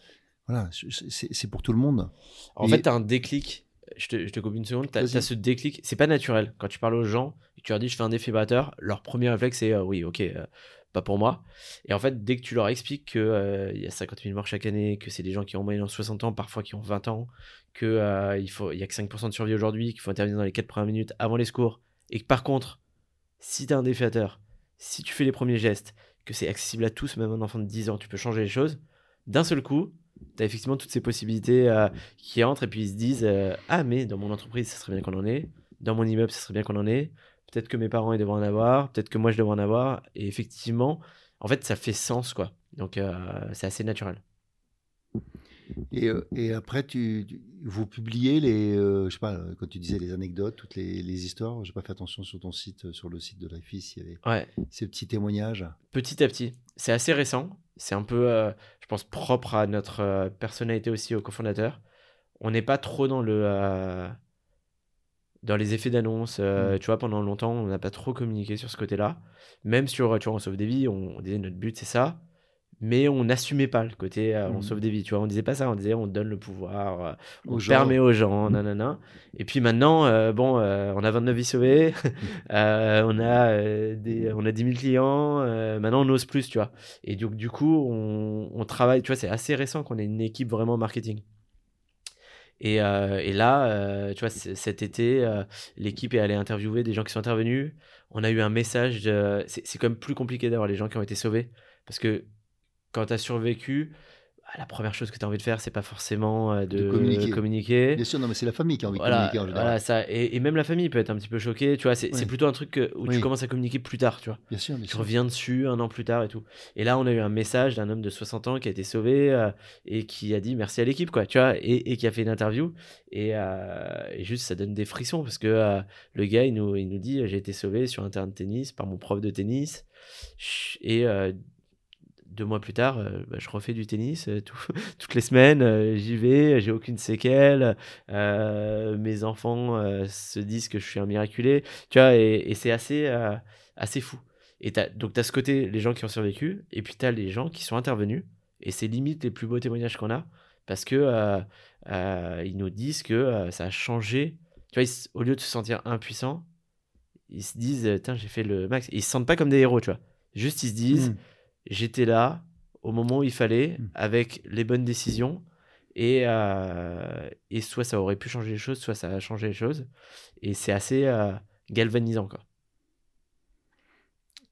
voilà, c'est pour tout le monde. En fait, tu as un déclic je te, je te coupe une seconde, tu as, ce déclic, c'est pas naturel. Quand tu parles aux gens tu leur dis je fais un défibrillateur, leur premier réflexe c'est euh, oui, ok, euh, pas pour moi. Et en fait, dès que tu leur expliques qu'il euh, y a 50 000 morts chaque année, que c'est des gens qui ont moyenne 60 ans, parfois qui ont 20 ans, qu'il il faut, il y a que 5% de survie aujourd'hui, qu'il faut intervenir dans les 4 premières minutes avant les secours, et que par contre, si tu es un défibrillateur, si tu fais les premiers gestes, que c'est accessible à tous, même un enfant de 10 ans, tu peux changer les choses, d'un seul coup, tu as effectivement toutes ces possibilités euh, qui entrent et puis ils se disent euh, Ah, mais dans mon entreprise, ça serait bien qu'on en ait. Dans mon immeuble, ça serait bien qu'on en ait. Peut-être que mes parents, ils devraient en avoir. Peut-être que moi, je devrais en avoir. Et effectivement, en fait, ça fait sens, quoi. Donc, euh, c'est assez naturel. Et, et après, tu, tu- vous publiez les, je sais pas, quand tu disais les anecdotes, toutes les, les histoires. J'ai pas fait attention sur ton site, sur le site de l'IFIS, il y avait Ouais, ces petits témoignages. petit à petit. C'est assez récent. C'est un peu, euh, je pense, propre à notre euh, personnalité aussi, au cofondateur. On n'est pas trop dans le. euh, dans les effets d'annonce. Mm. Tu vois, pendant longtemps, on n'a pas trop communiqué sur ce côté-là. Même sur, tu vois, on sauve des vies, on, on disait notre but, c'est ça. Mais on n'assumait pas le côté euh, on Mm. sauve des vies. Tu vois, on disait pas ça. On disait on donne le pouvoir, euh, on Aux permet aux gens, Mm. nanana. Et puis maintenant, euh, bon, on a 29 vies sauvées, euh, on, a, <laughs> des, on a 10 000 clients, maintenant on ose plus, tu vois. Et donc, du coup, on, on travaille, tu vois, c'est assez récent qu'on ait une équipe vraiment marketing. Et, euh, et là, euh, tu vois, cet été, euh, l'équipe est allée interviewer des gens qui sont intervenus. On a eu un message. de- c'est quand même plus compliqué d'avoir les gens qui ont été sauvés. Parce que quand tu as survécu, bah, la première chose que tu as envie de faire, c'est pas forcément euh, de, De communiquer. communiquer. Bien sûr, non, mais c'est la famille qui a envie de communiquer en général. voilà, ça. Et, et même la famille peut être un petit peu choquée. Tu vois, c'est Oui. plutôt un truc où tu commences à communiquer plus tard, tu vois. Bien sûr, bien Tu sûr. reviens dessus un an plus tard et tout. Et là, on a eu un message d'un homme de 60 ans qui a été sauvé euh, et qui a dit merci à l'équipe, quoi, tu vois, et, et qui a fait une interview. Et, euh, et juste, ça donne des frissons parce que euh, le gars, il nous, il nous dit j'ai été sauvé sur un terrain de tennis par mon prof de tennis. Et deux mois plus tard, euh, bah, je refais du tennis euh, tout- <laughs> toutes les semaines. euh, J'y vais, j'ai aucune séquelle. mes enfants se disent que je suis un miraculé. Tu vois, et, c'est assez, assez fou. Et donc, tu as ce côté, les gens qui ont survécu, et puis tu as les gens qui sont intervenus. Et c'est limite les plus beaux témoignages qu'on a, parce que ils nous disent que ça a changé. Tu vois, au lieu de se sentir impuissants, ils se disent, tiens, j'ai fait le max. Et ils se sentent pas comme des héros, tu vois. Juste, ils se disent, Mm. J'étais là au moment où il fallait, Mm. avec les bonnes décisions. Et, euh, et soit ça aurait pu changer les choses, soit ça a changé les choses. Et c'est assez euh, galvanisant, quoi.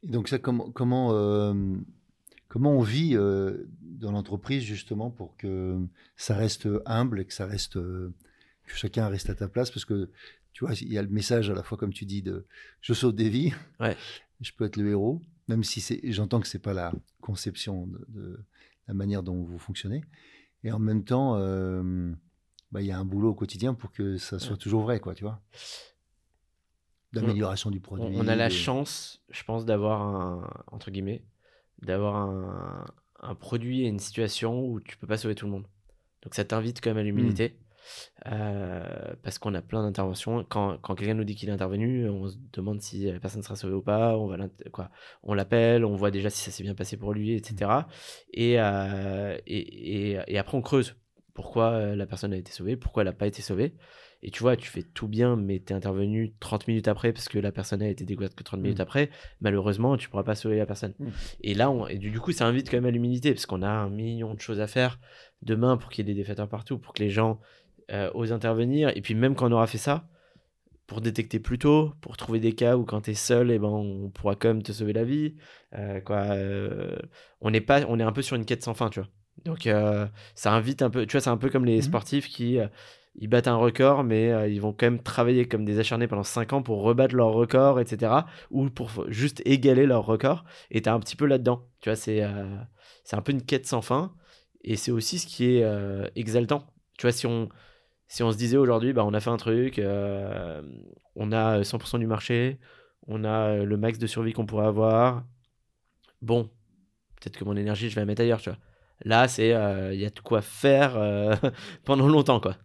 Et donc ça, comment, comment, euh, comment on vit dans l'entreprise justement pour que ça reste humble et que ça reste, que chacun reste à ta place? Parce que tu vois, il y a le message à la fois comme tu dis de je sauve des vies, Ouais. <laughs> je peux être le héros, même si c'est, j'entends que c'est pas la conception de, de la manière dont vous fonctionnez, et en même temps, euh, bah, il y a un boulot au quotidien pour que ça soit Ouais. toujours vrai, quoi, tu vois, d'amélioration du produit. On, a la chance, je pense, d'avoir un, entre guillemets, d'avoir un, un produit et une situation où tu peux pas sauver tout le monde. Donc ça t'invite quand même à l'humilité. Euh, parce qu'on a plein d'interventions. Quand, quand quelqu'un nous dit qu'il est intervenu, on se demande si la personne sera sauvée ou pas. On va quoi, on l'appelle, on voit déjà si ça s'est bien passé pour lui, etc. Et, euh, et, et, et après on creuse. Pourquoi euh, la personne a été sauvée, pourquoi elle n'a pas été sauvée? Et tu vois, tu fais tout bien, mais tu es intervenu 30 minutes après parce que la personne a été découverte que 30 minutes Mm. après. Malheureusement, tu pourras pas sauver la personne. Mm. Et là, on, et du du coup, ça invite quand même à l'humilité parce qu'on a un million de choses à faire demain pour qu'il y ait des défaiteurs partout, pour que les gens euh, osent intervenir. Et puis, même quand on aura fait ça, pour détecter plus tôt, pour trouver des cas où quand tu es seul, et ben, on pourra quand même te sauver la vie. Euh, quoi, euh, on, est pas, on est un peu sur une quête sans fin, tu vois. Donc, euh, ça invite un peu, tu vois, c'est un peu comme les Mhm. sportifs qui. ils battent un record, mais ils vont quand même travailler comme des acharnés pendant 5 ans pour rebattre leur record, etc. Ou pour juste égaler leur record. Et t'es un petit peu là-dedans. Tu vois, c'est c'est un peu une quête sans fin. Et c'est aussi ce qui est exaltant. Tu vois, si on, si on se disait aujourd'hui, bah, on a fait un truc, euh, on a 100% du marché, on a euh, le max de survie qu'on pourrait avoir. Bon, peut-être que mon énergie, je vais la mettre ailleurs, tu vois. Là, c'est euh, il y a de quoi faire euh, <laughs> pendant longtemps, quoi.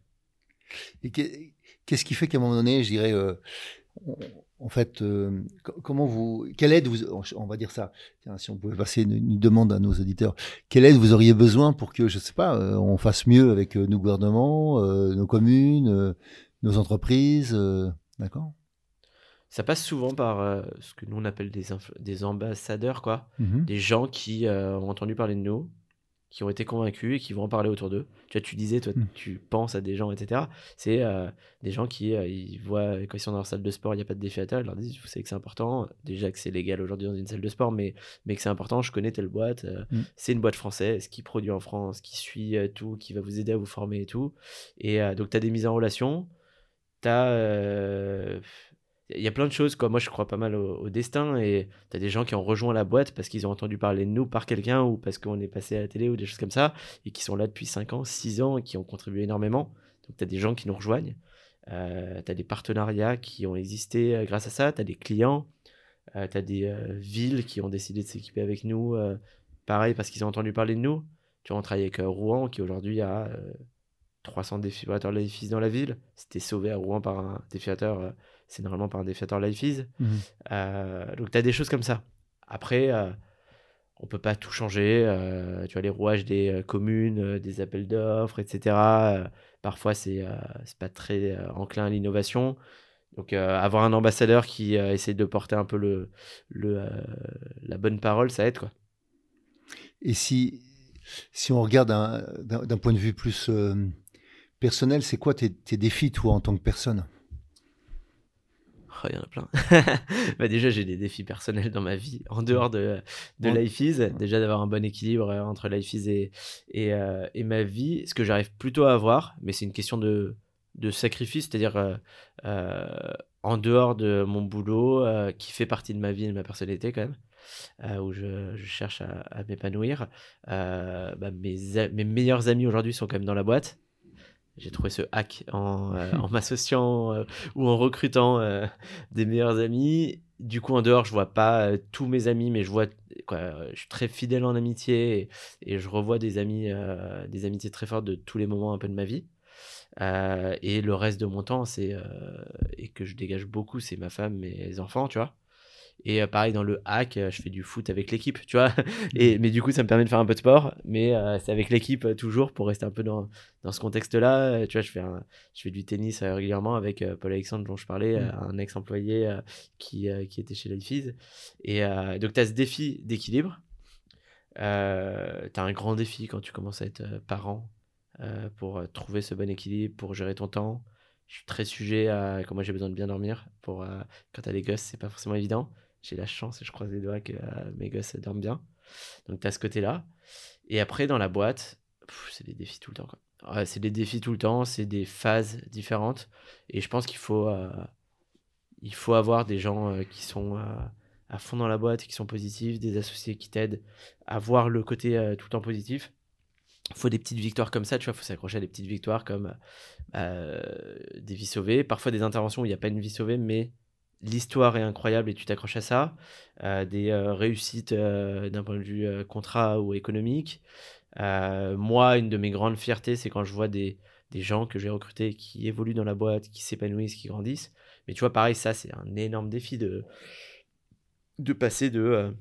Et qu'est- qu'est-ce qui fait qu'à un moment donné, je dirais, euh, en fait, euh, co- comment vous, quelle aide vous, on va dire ça, tiens, si on pouvait passer une, une demande à nos auditeurs, quelle aide vous auriez besoin pour que, je sais pas, euh, on fasse mieux avec euh, nos gouvernements, nos communes, nos entreprises, d'accord? Ça passe souvent par ce que nous on appelle des, des ambassadeurs, quoi. Mhm. Des gens qui ont entendu parler de nous, qui ont été convaincus et qui vont en parler autour d'eux. Tu vois, tu disais, toi, Mm. tu penses à des gens, etc. C'est euh, des gens qui euh, ils voient, quand ils sont dans leur salle de sport, il n'y a pas de défiateur, ils leur disent, vous savez que c'est important. Déjà que c'est légal aujourd'hui dans une salle de sport, mais, mais que c'est important, je connais telle boîte. euh, Mm. C'est une boîte française qui produit en France, qui suit tout, qui va vous aider à vous former et tout. Et donc, tu as des mises en relation. Tu as il y a plein de choses. Quoi. Moi, je crois pas mal au, destin. Et tu as des gens qui ont rejoint la boîte parce qu'ils ont entendu parler de nous par quelqu'un ou parce qu'on est passé à la télé ou des choses comme ça. Et qui sont là depuis 5 ans, 6 ans et qui ont contribué énormément. Donc, tu as des gens qui nous rejoignent. Euh, tu as des partenariats qui ont existé euh, grâce à ça. Tu as des clients. Euh, tu as des euh, villes qui ont décidé de s'équiper avec nous. pareil, parce qu'ils ont entendu parler de nous. Tu vois, on travaille avec Rouen qui aujourd'hui a 300 défibrillateurs Life dans la ville. C'était sauvé à Rouen par un défibrillateur, c'est normalement par un défibrillateur Life mhm. euh, donc tu as des choses comme ça. Après, euh, on peut pas tout changer. Euh, tu vois, les rouages des communes, des appels d'offres, etc. parfois, c'est c'est pas très enclin à l'innovation. Donc, avoir un ambassadeur qui essaie de porter un peu le, le la bonne parole, ça aide. Quoi. Et si, si on regarde d'un point de vue plus personnel, c'est quoi tes, défis, toi, en tant que personne? Oh, il y en a plein. <laughs> bah déjà, j'ai des défis personnels dans ma vie, en dehors de, de Life Is. Déjà, d'avoir un bon équilibre euh, entre Life Is et, et, euh, et ma vie. Ce que j'arrive plutôt à avoir, mais c'est une question de, de sacrifice, c'est-à-dire euh, en dehors de mon boulot, qui fait partie de ma vie et de ma personnalité quand même, où je, je, cherche à, m'épanouir. Bah, mes, mes meilleurs amis aujourd'hui sont quand même dans la boîte j'ai trouvé ce hack en, euh, <laughs> en m'associant euh, ou en recrutant euh, des meilleurs amis. Du coup, en dehors, je vois pas tous mes amis, mais je vois, quoi, je suis très fidèle en amitié et, je revois des amis, des amitiés très fortes de tous les moments un peu de ma vie. et le reste de mon temps, c'est et que je dégage beaucoup, c'est ma femme, mes enfants, tu vois. Et euh, pareil, dans le hack, euh, je fais du foot avec l'équipe, tu vois. <laughs> Et, mais du coup, ça me permet de faire un peu de sport, mais euh, c'est avec l'équipe toujours pour rester un peu dans, dans ce contexte-là. Tu vois, je fais, je fais du tennis régulièrement avec Paul Alexandre, dont je parlais, mm. un ex-employé qui, qui était chez Life's. Et donc, tu as ce défi d'équilibre. tu as un grand défi quand tu commences à être parent pour trouver ce bon équilibre, pour gérer ton temps. Je suis très sujet à comment j'ai besoin de bien dormir. Pour, quand tu as des gosses, c'est pas forcément évident. J'ai la chance et je croise les doigts que euh, mes gosses dorment bien. Donc, tu as ce côté-là. Et après, dans la boîte, c'est des défis tout le temps. c'est des défis tout le temps, c'est des phases différentes. Et je pense qu'il faut, euh, faut avoir des gens euh, qui sont à fond dans la boîte, qui sont positifs, des associés qui t'aident à voir le côté tout le temps positif. Il faut des petites victoires comme ça, tu vois, faut s'accrocher à des petites victoires comme des vies sauvées, parfois des interventions où il n'y a pas une vie sauvée, mais l'histoire est incroyable et tu t'accroches à ça, euh, des euh, réussites euh, d'un point de vue contrat ou économique. moi, une de mes grandes fiertés, c'est quand je vois des, des gens que j'ai recrutés qui évoluent dans la boîte, qui s'épanouissent, qui grandissent. Mais tu vois, pareil, ça, c'est un énorme défi de, de passer de,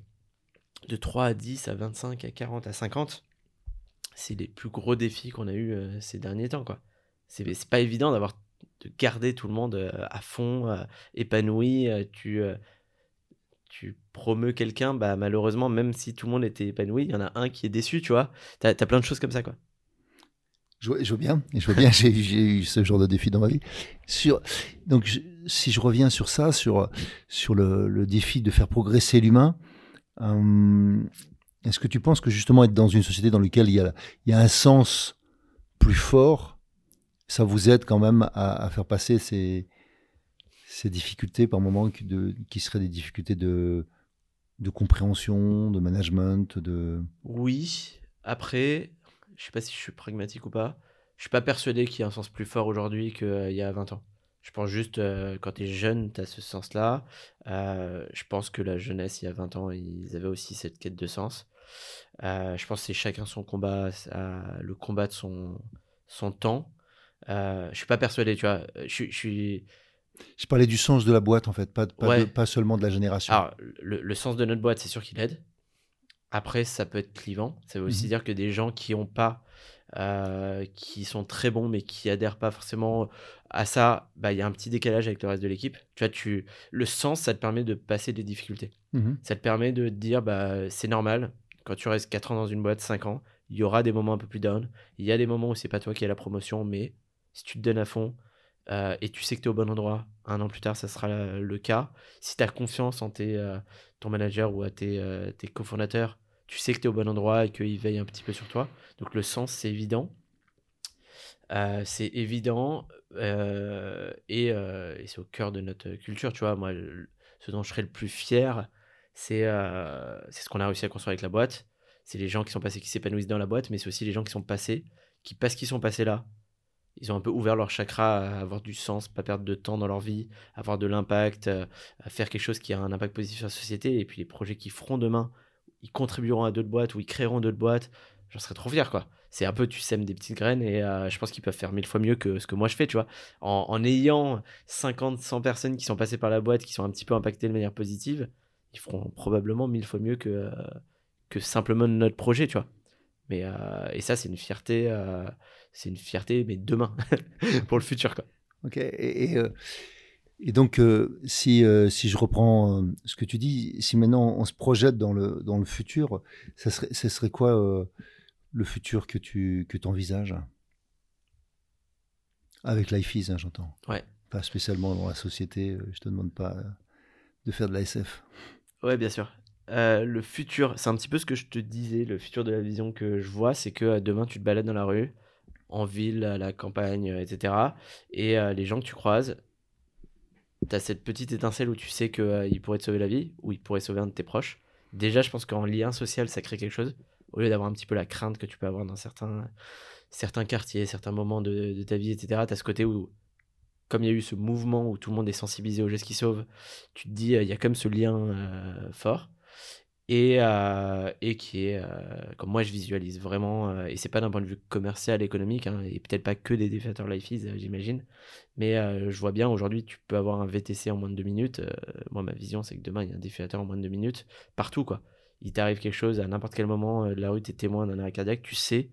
de 3 à 10 à 25 à 40 à 50. C'est les plus gros défis qu'on a eu ces derniers temps, quoi. C'est pas évident d'avoir de garder tout le monde à fond, épanoui. Tu, tu promeus quelqu'un, bah, malheureusement, même si tout le monde était épanoui, il y en a un qui est déçu, tu vois? Tu as, plein de choses comme ça, quoi. Je, je vois bien, je vois bien, j'ai eu ce genre de défi dans ma vie. Sur, donc, si je reviens sur ça, sur, sur le, le défi de faire progresser l'humain, est-ce que tu penses que justement être dans une société dans laquelle il y a, il y a un sens plus fort ça vous aide quand même à, faire passer ces, difficultés par moments qui, seraient des difficultés de, compréhension, de management de... Oui, après, je sais pas si je suis pragmatique ou pas, je suis pas persuadé qu'il y ait un sens plus fort aujourd'hui qu'il y a 20 ans. Je pense juste, euh, quand tu es jeune, tu as ce sens-là. Euh, je pense que la jeunesse, il y a 20 ans, ils avaient aussi cette quête de sens. Euh, je pense que c'est chacun son combat, le combat de son temps. Euh, je suis pas persuadé, tu vois. Je, je suis. Je parlais du sens de la boîte, en fait, pas, pas, seulement de la génération. Alors, le, sens de notre boîte, c'est sûr qu'il aide. Après, ça peut être clivant. Ça veut aussi mhm. dire que des gens qui ont pas, euh, qui sont très bons, mais qui adhèrent pas forcément à ça, bah, il y a un petit décalage avec le reste de l'équipe. Tu vois, tu... le sens, ça te permet de passer des difficultés. Mhm. Ça te permet de te dire, bah, c'est normal. Quand tu restes 4 ans dans une boîte, 5 ans, il y aura des moments un peu plus down. Il y a des moments où c'est pas toi qui as la promotion, mais si tu te donnes à fond euh, et tu sais que tu es au bon endroit, un an plus tard, ça sera le cas. Si tu as confiance en euh, ton manager ou à tes, euh, cofondateurs, tu sais que tu es au bon endroit et qu'ils veillent un petit peu sur toi. Donc le sens, c'est évident. c'est évident et, c'est au cœur de notre culture. Tu vois, moi, ce dont je serais le plus fier, c'est c'est ce qu'on a réussi à construire avec la boîte. C'est les gens qui sont passés, qui s'épanouissent dans la boîte, mais c'est aussi les gens qui sont passés, qui, parce qu'ils sont passés là, ils ont un peu ouvert leur chakra à avoir du sens, pas perdre de temps dans leur vie, avoir de l'impact, à faire quelque chose qui a un impact positif sur la société. Et puis les projets qu'ils feront demain, ils contribueront à d'autres boîtes ou ils créeront d'autres boîtes. J'en serais trop fier, quoi. C'est un peu, tu sèmes des petites graines et je pense qu'ils peuvent faire mille fois mieux que ce que moi je fais, tu vois. En, ayant 50, 100 personnes qui sont passées par la boîte, qui sont un petit peu impactées de manière positive, ils feront probablement mille fois mieux que, que simplement notre projet, tu vois. Mais, et ça, c'est une fierté c'est une fierté, mais demain, <laughs> pour le futur. Quoi. Ok. Et, et, euh, donc, euh, si, euh, si je reprends ce que tu dis, si maintenant on se projette dans le, dans le futur, ça serait, ça serait quoi le futur que tu que envisages Avec Life is, hein, j'entends. Ouais. Pas spécialement dans la société, je te demande pas de faire de la SF. Ouais, bien sûr. le futur, c'est un petit peu ce que je te disais, le futur de la vision que je vois, c'est que demain tu te balades dans la rue, en ville, à la campagne, etc. Et euh, les gens que tu croises, tu as cette petite étincelle où tu sais qu'ils euh, pourraient te sauver la vie, ou ils pourraient sauver un de tes proches. Déjà, je pense qu'en lien social, ça crée quelque chose, au lieu d'avoir un petit peu la crainte que tu peux avoir dans certains, certains quartiers, certains moments de, ta vie, etc. Tu as ce côté où, comme il y a eu ce mouvement où tout le monde est sensibilisé aux gestes qui sauvent, tu te dis, euh, il y a comme ce lien fort et, euh, et qui est, euh, comme moi je visualise vraiment, euh, et c'est pas d'un point de vue commercial, économique, hein, et peut-être pas que des défiateurs life j'imagine, mais je vois bien aujourd'hui tu peux avoir un VTC en moins de deux minutes. moi ma vision c'est que demain il y a un défiateur en moins de deux minutes partout quoi. Il t'arrive quelque chose à n'importe quel moment de la rue, tu es témoin d'un arrêt cardiaque, tu sais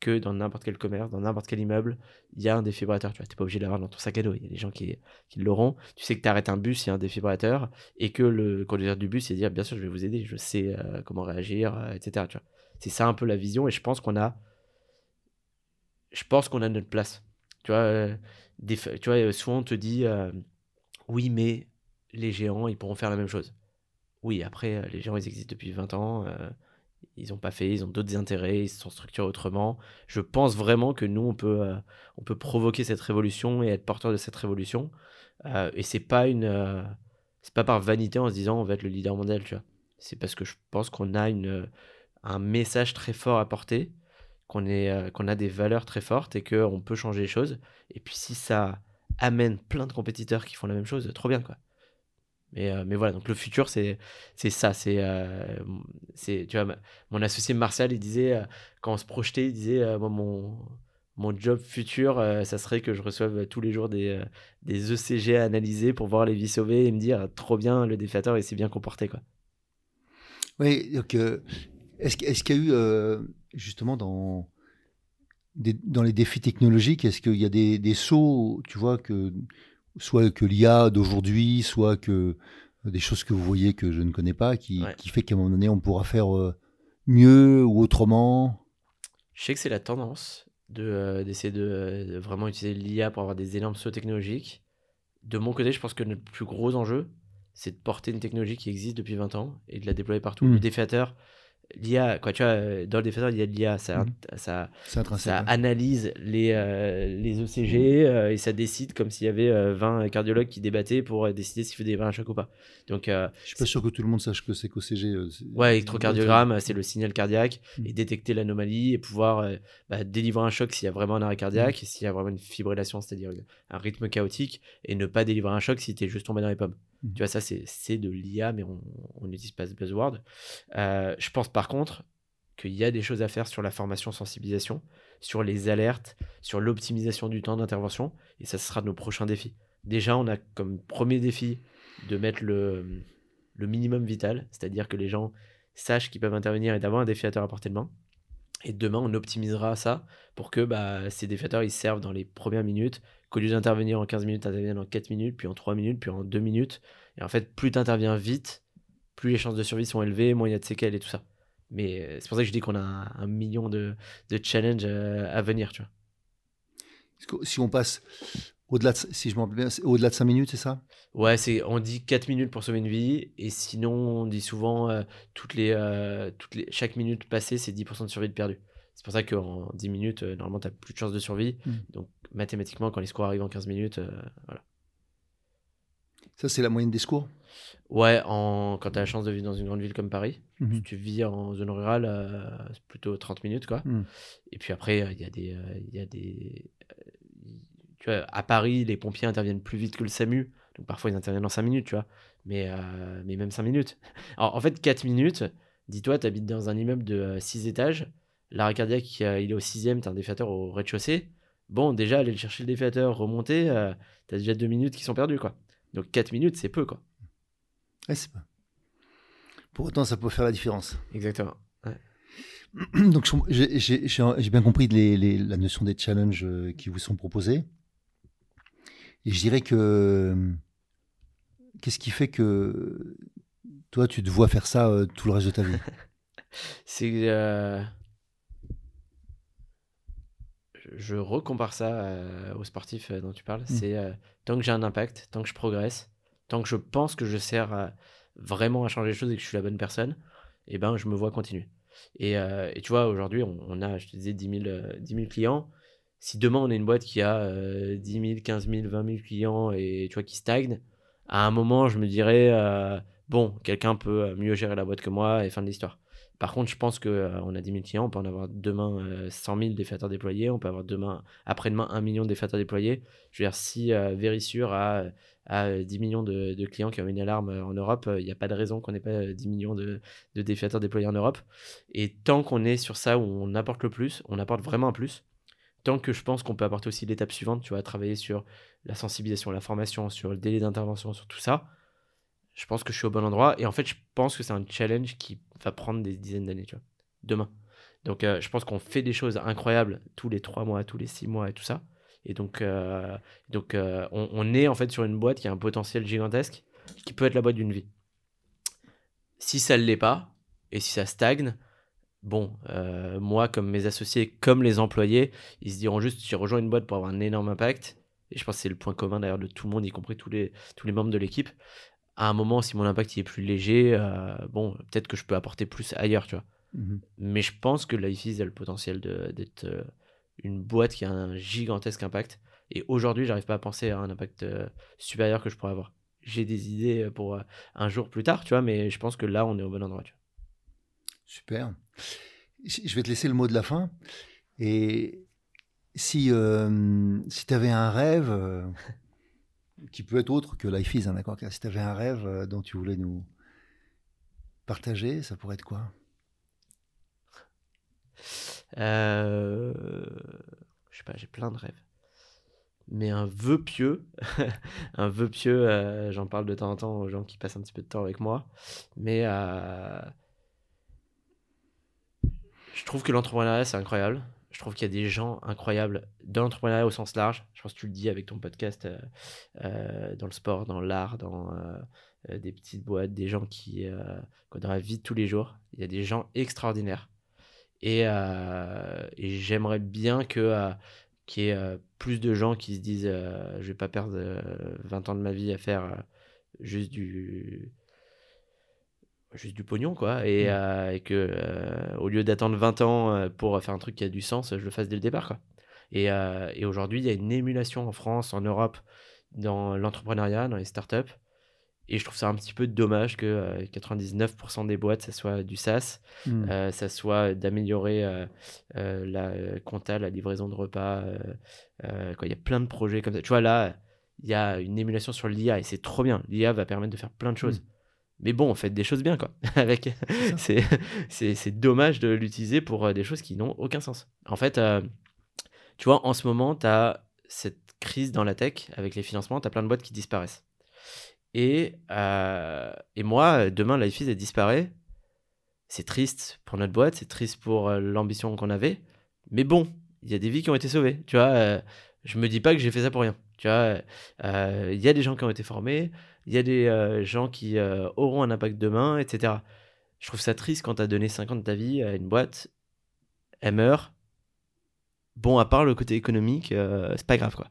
que dans n'importe quel commerce, dans n'importe quel immeuble, il y a un défibrateur. Tu vois, pas obligé de l'avoir dans ton sac à dos. Il y a des gens qui, qui l'auront. Tu sais que tu arrêtes un bus, il y a un défibrateur, et que le conducteur du bus, il dit, bien sûr, je vais vous aider, je sais euh, comment réagir, euh, etc. Tu vois. C'est ça un peu la vision, et je pense qu'on a, je pense qu'on a notre place. Tu vois, euh, des, tu vois, souvent on te dit, oui, mais les géants, ils pourront faire la même chose. Oui, après, les géants, ils existent depuis 20 ans ils n'ont pas fait, ils ont d'autres intérêts, ils se sont structurés autrement. Je pense vraiment que nous, on peut, euh, on peut provoquer cette révolution et être porteur de cette révolution. Euh, et c'est pas euh, pas par vanité en se disant on va être le leader mondial, tu vois. C'est parce que je pense qu'on a une, un message très fort à porter, qu'on est, qu'on a des valeurs très fortes et qu'on peut changer les choses. Et puis si ça amène plein de compétiteurs qui font la même chose, trop bien, quoi. Mais, euh, mais voilà, donc le futur, c'est ça. Euh, c'est tu vois, mon associé Martial, il disait, euh, quand on se projetait, il disait, mon, mon job futur, ça serait que je reçoive tous les jours des, des ECG à analyser pour voir les vies sauvées et me dire, trop bien, le défiateur, il s'est bien comporté. Quoi. Oui, donc, est-ce, est-ce qu'il y a eu, justement, dans, dans les défis technologiques, est-ce qu'il y a des, des sauts, tu vois, que soit que l'IA d'aujourd'hui, soit que euh, des choses que vous voyez que je ne connais pas, qui, qui fait qu'à un moment donné, on pourra faire euh, mieux ou autrement Je sais que c'est la tendance de, d'essayer de, vraiment utiliser l'IA pour avoir des énormes sauts technologiques. De mon côté, je pense que notre plus gros enjeu, c'est de porter une technologie qui existe depuis 20 ans et de la déployer partout. Mmh. Le défiateur, l'IA, quoi, tu vois, euh, dans le défenseur, il y a de l'IA, ça, mmh. ça, ça analyse les, euh, les ECG euh, et ça décide comme s'il y avait 20 cardiologues qui débattaient pour décider s'il faut délivrer un choc ou pas. Donc, je suis pas sûr que tout le monde sache que c'est qu'OCG. ouais, électrocardiogramme, c'est le signal cardiaque mmh. et détecter l'anomalie et pouvoir bah, délivrer un choc s'il y a vraiment un arrêt cardiaque, mmh. s'il y a vraiment une fibrillation, c'est-à-dire un rythme chaotique, et ne pas délivrer un choc si tu es juste tombé dans les pommes. Mmh. Tu vois, ça, c'est de l'IA, mais on n'utilise pas ce buzzword. Euh, je pense par contre qu'il y a des choses à faire sur la formation sensibilisation, sur les alertes, sur l'optimisation du temps d'intervention, et ça sera nos prochains défis. Déjà, on a comme premier défi de mettre le, le minimum vital, c'est-à-dire que les gens sachent qu'ils peuvent intervenir et d'avoir un défiateur à portée de main. Et demain, on optimisera ça pour que bah, ces défiateurs ils servent dans les premières minutes, qu'au lieu d'intervenir en 15 minutes, interviennent en 4 minutes, puis en 3 minutes, puis en 2 minutes. Et en fait, plus tu interviens vite, plus les chances de survie sont élevées, moins il y a de séquelles et tout ça. Mais euh, c'est pour ça que je dis qu'on a un, million de, de challenges euh, à venir, tu vois. Si on passe au-delà de, si je bien, au-delà de 5 minutes, c'est ça? Ouais, c'est, on dit 4 minutes pour sauver une vie, et sinon, on dit souvent, euh, toutes les, toutes les, chaque minute passée, c'est 10% de survie de perdu. C'est pour ça qu'en 10 minutes, euh, normalement, tu n'as plus de chances de survie. Mm. Donc, mathématiquement, quand les scores arrivent en 15 minutes, euh, voilà. Ça, c'est la moyenne des scores? Ouais, en... quand tu as la chance de vivre dans une grande ville comme Paris, Mhm. si tu vis en zone rurale, euh, c'est plutôt 30 minutes, quoi. Mm. Et puis après, il y a des. euh, il y a des euh, tu vois, à Paris, les pompiers interviennent plus vite que le SAMU. Donc parfois, ils interviennent en 5 minutes, tu vois. Mais, euh, mais même 5 minutes. <laughs> Alors, en fait, 4 minutes, dis-toi, tu habites dans un immeuble de 6 étages. L'arrêt cardiaque, euh, il est au 6ème, tu as un défiateur au rez-de-chaussée. Bon, déjà, aller chercher le défiateur, remonter, tu as déjà 2 minutes qui sont perdues, quoi. Donc 4 minutes, c'est peu, quoi. Ouais, c'est pas. Pour autant, ça peut faire la différence. Exactement. <clears throat> Donc, j'ai- bien compris les- les- la notion des challenges euh, qui vous sont proposés. Et je dirais que. euh, Qu'est-ce qui fait que toi, tu te vois faire ça euh, tout le reste de ta vie? <laughs> C'est. euh, je- recompare ça euh, aux sportifs euh, dont tu parles. C'est euh, tant que j'ai un impact, tant que je progresse, tant que je pense que je sers à- vraiment à changer les choses et que je suis la bonne personne, et ben je me vois continuer. Et, euh, et tu vois, aujourd'hui, on, on a, je te disais, 10 000, euh, 10 000 clients. Si demain on est une boîte qui a euh, 10 000, 15 000, 20 000 clients et tu vois qui stagne, à un moment, je me dirais, bon, quelqu'un peut mieux gérer la boîte que moi et fin de l'histoire. Par contre, je pense qu'on a 10 000 clients, on peut en avoir demain euh, 100 000 défiateurs déployés, on peut avoir demain, après-demain 1 million de défiateurs déployés. Je veux dire, si euh, Verisure a, a 10 millions de, clients qui ont une alarme euh, en Europe, il n'y a pas de raison qu'on n'ait pas euh, 10 millions de, de déployés en Europe. Et tant qu'on est sur ça où on apporte le plus, on apporte vraiment un plus. Tant que je pense qu'on peut apporter aussi l'étape suivante, tu vois, travailler sur la sensibilisation, la formation, sur le délai d'intervention, sur tout ça, je pense que je suis au bon endroit. Et en fait, je pense que c'est un challenge qui va prendre des dizaines d'années, tu vois, demain. Donc, euh, je pense qu'on fait des choses incroyables tous les trois mois, tous les six mois et tout ça. Et donc, euh, donc euh, on, est en fait sur une boîte qui a un potentiel gigantesque, qui peut être la boîte d'une vie. Si ça ne l'est pas, et si ça stagne, bon, moi, comme mes associés, comme les employés, ils se diront juste, j'ai rejoint une boîte pour avoir un énorme impact. Et je pense que c'est le point commun d'ailleurs de tout le monde, y compris tous les, tous les membres de l'équipe. À un moment, si mon impact il est plus léger, euh, bon, peut-être que je peux apporter plus ailleurs, tu vois. Mhm. Mais je pense que Lifeis a le potentiel d'être euh, une boîte qui a un gigantesque impact. Et aujourd'hui, j'arrive pas à penser à un impact euh, supérieur que je pourrais avoir. J'ai des idées pour un jour plus tard, tu vois, mais je pense que là, on est au bon endroit. Tu vois. Super. Je vais te laisser le mot de la fin. Et si, si tu avais un rêve, <laughs> qui peut être autre que Life is, hein, d'accord Si tu avais un rêve euh, dont tu voulais nous partager, ça pourrait être quoi? Euh, je sais pas, j'ai plein de rêves. Mais un vœu pieux, <laughs> un vœu pieux, euh, j'en parle de temps en temps aux gens qui passent un petit peu de temps avec moi. Mais je trouve que l'entrepreneuriat, c'est incroyable. Je trouve qu'il y a des gens incroyables dans l'entrepreneuriat au sens large. Je pense que tu le dis avec ton podcast, euh, euh, dans le sport, dans l'art, dans euh, des petites boîtes, des gens qui, dans la vie de tous les jours, il y a des gens extraordinaires. Et, j'aimerais bien que, qu'il y ait plus de gens qui se disent je vais pas perdre euh, 20 ans de ma vie à faire juste du juste du pognon quoi et, Mm. euh, et que euh, au lieu d'attendre 20 ans euh, pour faire un truc qui a du sens je le fasse dès le départ quoi et, et aujourd'hui il y a une émulation en France en Europe dans l'entrepreneuriat dans les startups et je trouve ça un petit peu dommage que euh, 99% des boîtes ça soit du SaaS euh, ça soit d'améliorer euh, la compta, la livraison de repas. quoi. Il y a plein de projets comme ça. Tu vois, là, il y a une émulation sur l'IA et c'est trop bien. L'IA va permettre de faire plein de choses. Mais bon, faites des choses bien, quoi. <laughs> Avec... <laughs> c'est, c'est, c'est dommage de l'utiliser pour euh, des choses qui n'ont aucun sens. En fait, euh, tu vois, en ce moment, tu as cette crise dans la tech avec les financements, tu as plein de boîtes qui disparaissent. Et, euh, et moi, demain, Lifeis, elle disparaît c'est triste pour notre boîte, c'est triste pour l'ambition qu'on avait. Mais bon, il y a des vies qui ont été sauvées. Tu vois, euh, je me dis pas que j'ai fait ça pour rien. Tu vois, il y a des gens qui ont été formés, il y a des euh, gens qui euh, auront un impact demain, etc. Je trouve ça triste quand tu as donné 5 ans de ta vie à une boîte, elle meurt. Bon, à part le côté économique, euh, c'est pas grave quoi.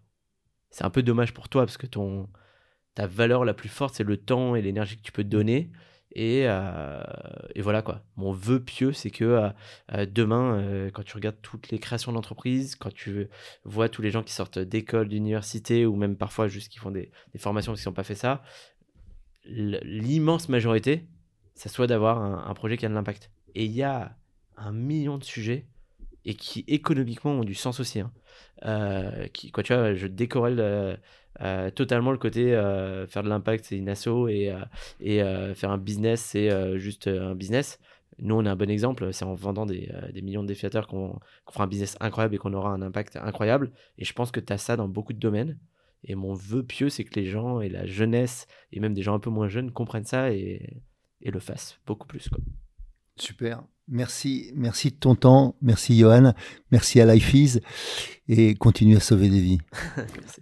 C'est un peu dommage pour toi parce que ton ta valeur la plus forte, c'est le temps et l'énergie que tu peux donner. Et, euh, et, voilà quoi. Mon vœu pieux, c'est que euh, euh, demain, quand tu regardes toutes les créations d'entreprises, quand tu vois tous les gens qui sortent d'école, d'université, ou même parfois juste qui font des, formations parce qu'ils n'ont pas fait ça, l'immense majorité, ça soit d'avoir un, projet qui a de l'impact. Et il y a un million de sujets et qui économiquement ont du sens aussi. Hein. qui, quoi, tu vois, je décorrèle euh, totalement le côté euh, faire de l'impact, c'est une asso et, euh, et faire un business, c'est juste un business. Nous, on a un bon exemple, c'est en vendant des, des millions de défiateurs qu'on fera un business incroyable et qu'on aura un impact incroyable. Et je pense que tu as ça dans beaucoup de domaines. Et mon vœu pieux, c'est que les gens et la jeunesse, et même des gens un peu moins jeunes, comprennent ça et, et le fassent beaucoup plus. Quoi. Super. Merci, merci de ton temps. Merci Johan. Merci à Lifeease. Et continue à sauver des vies. <laughs> merci.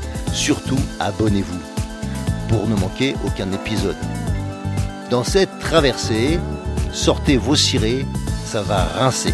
surtout abonnez-vous pour ne manquer aucun épisode. Dans cette traversée, sortez vos cirés, ça va rincer.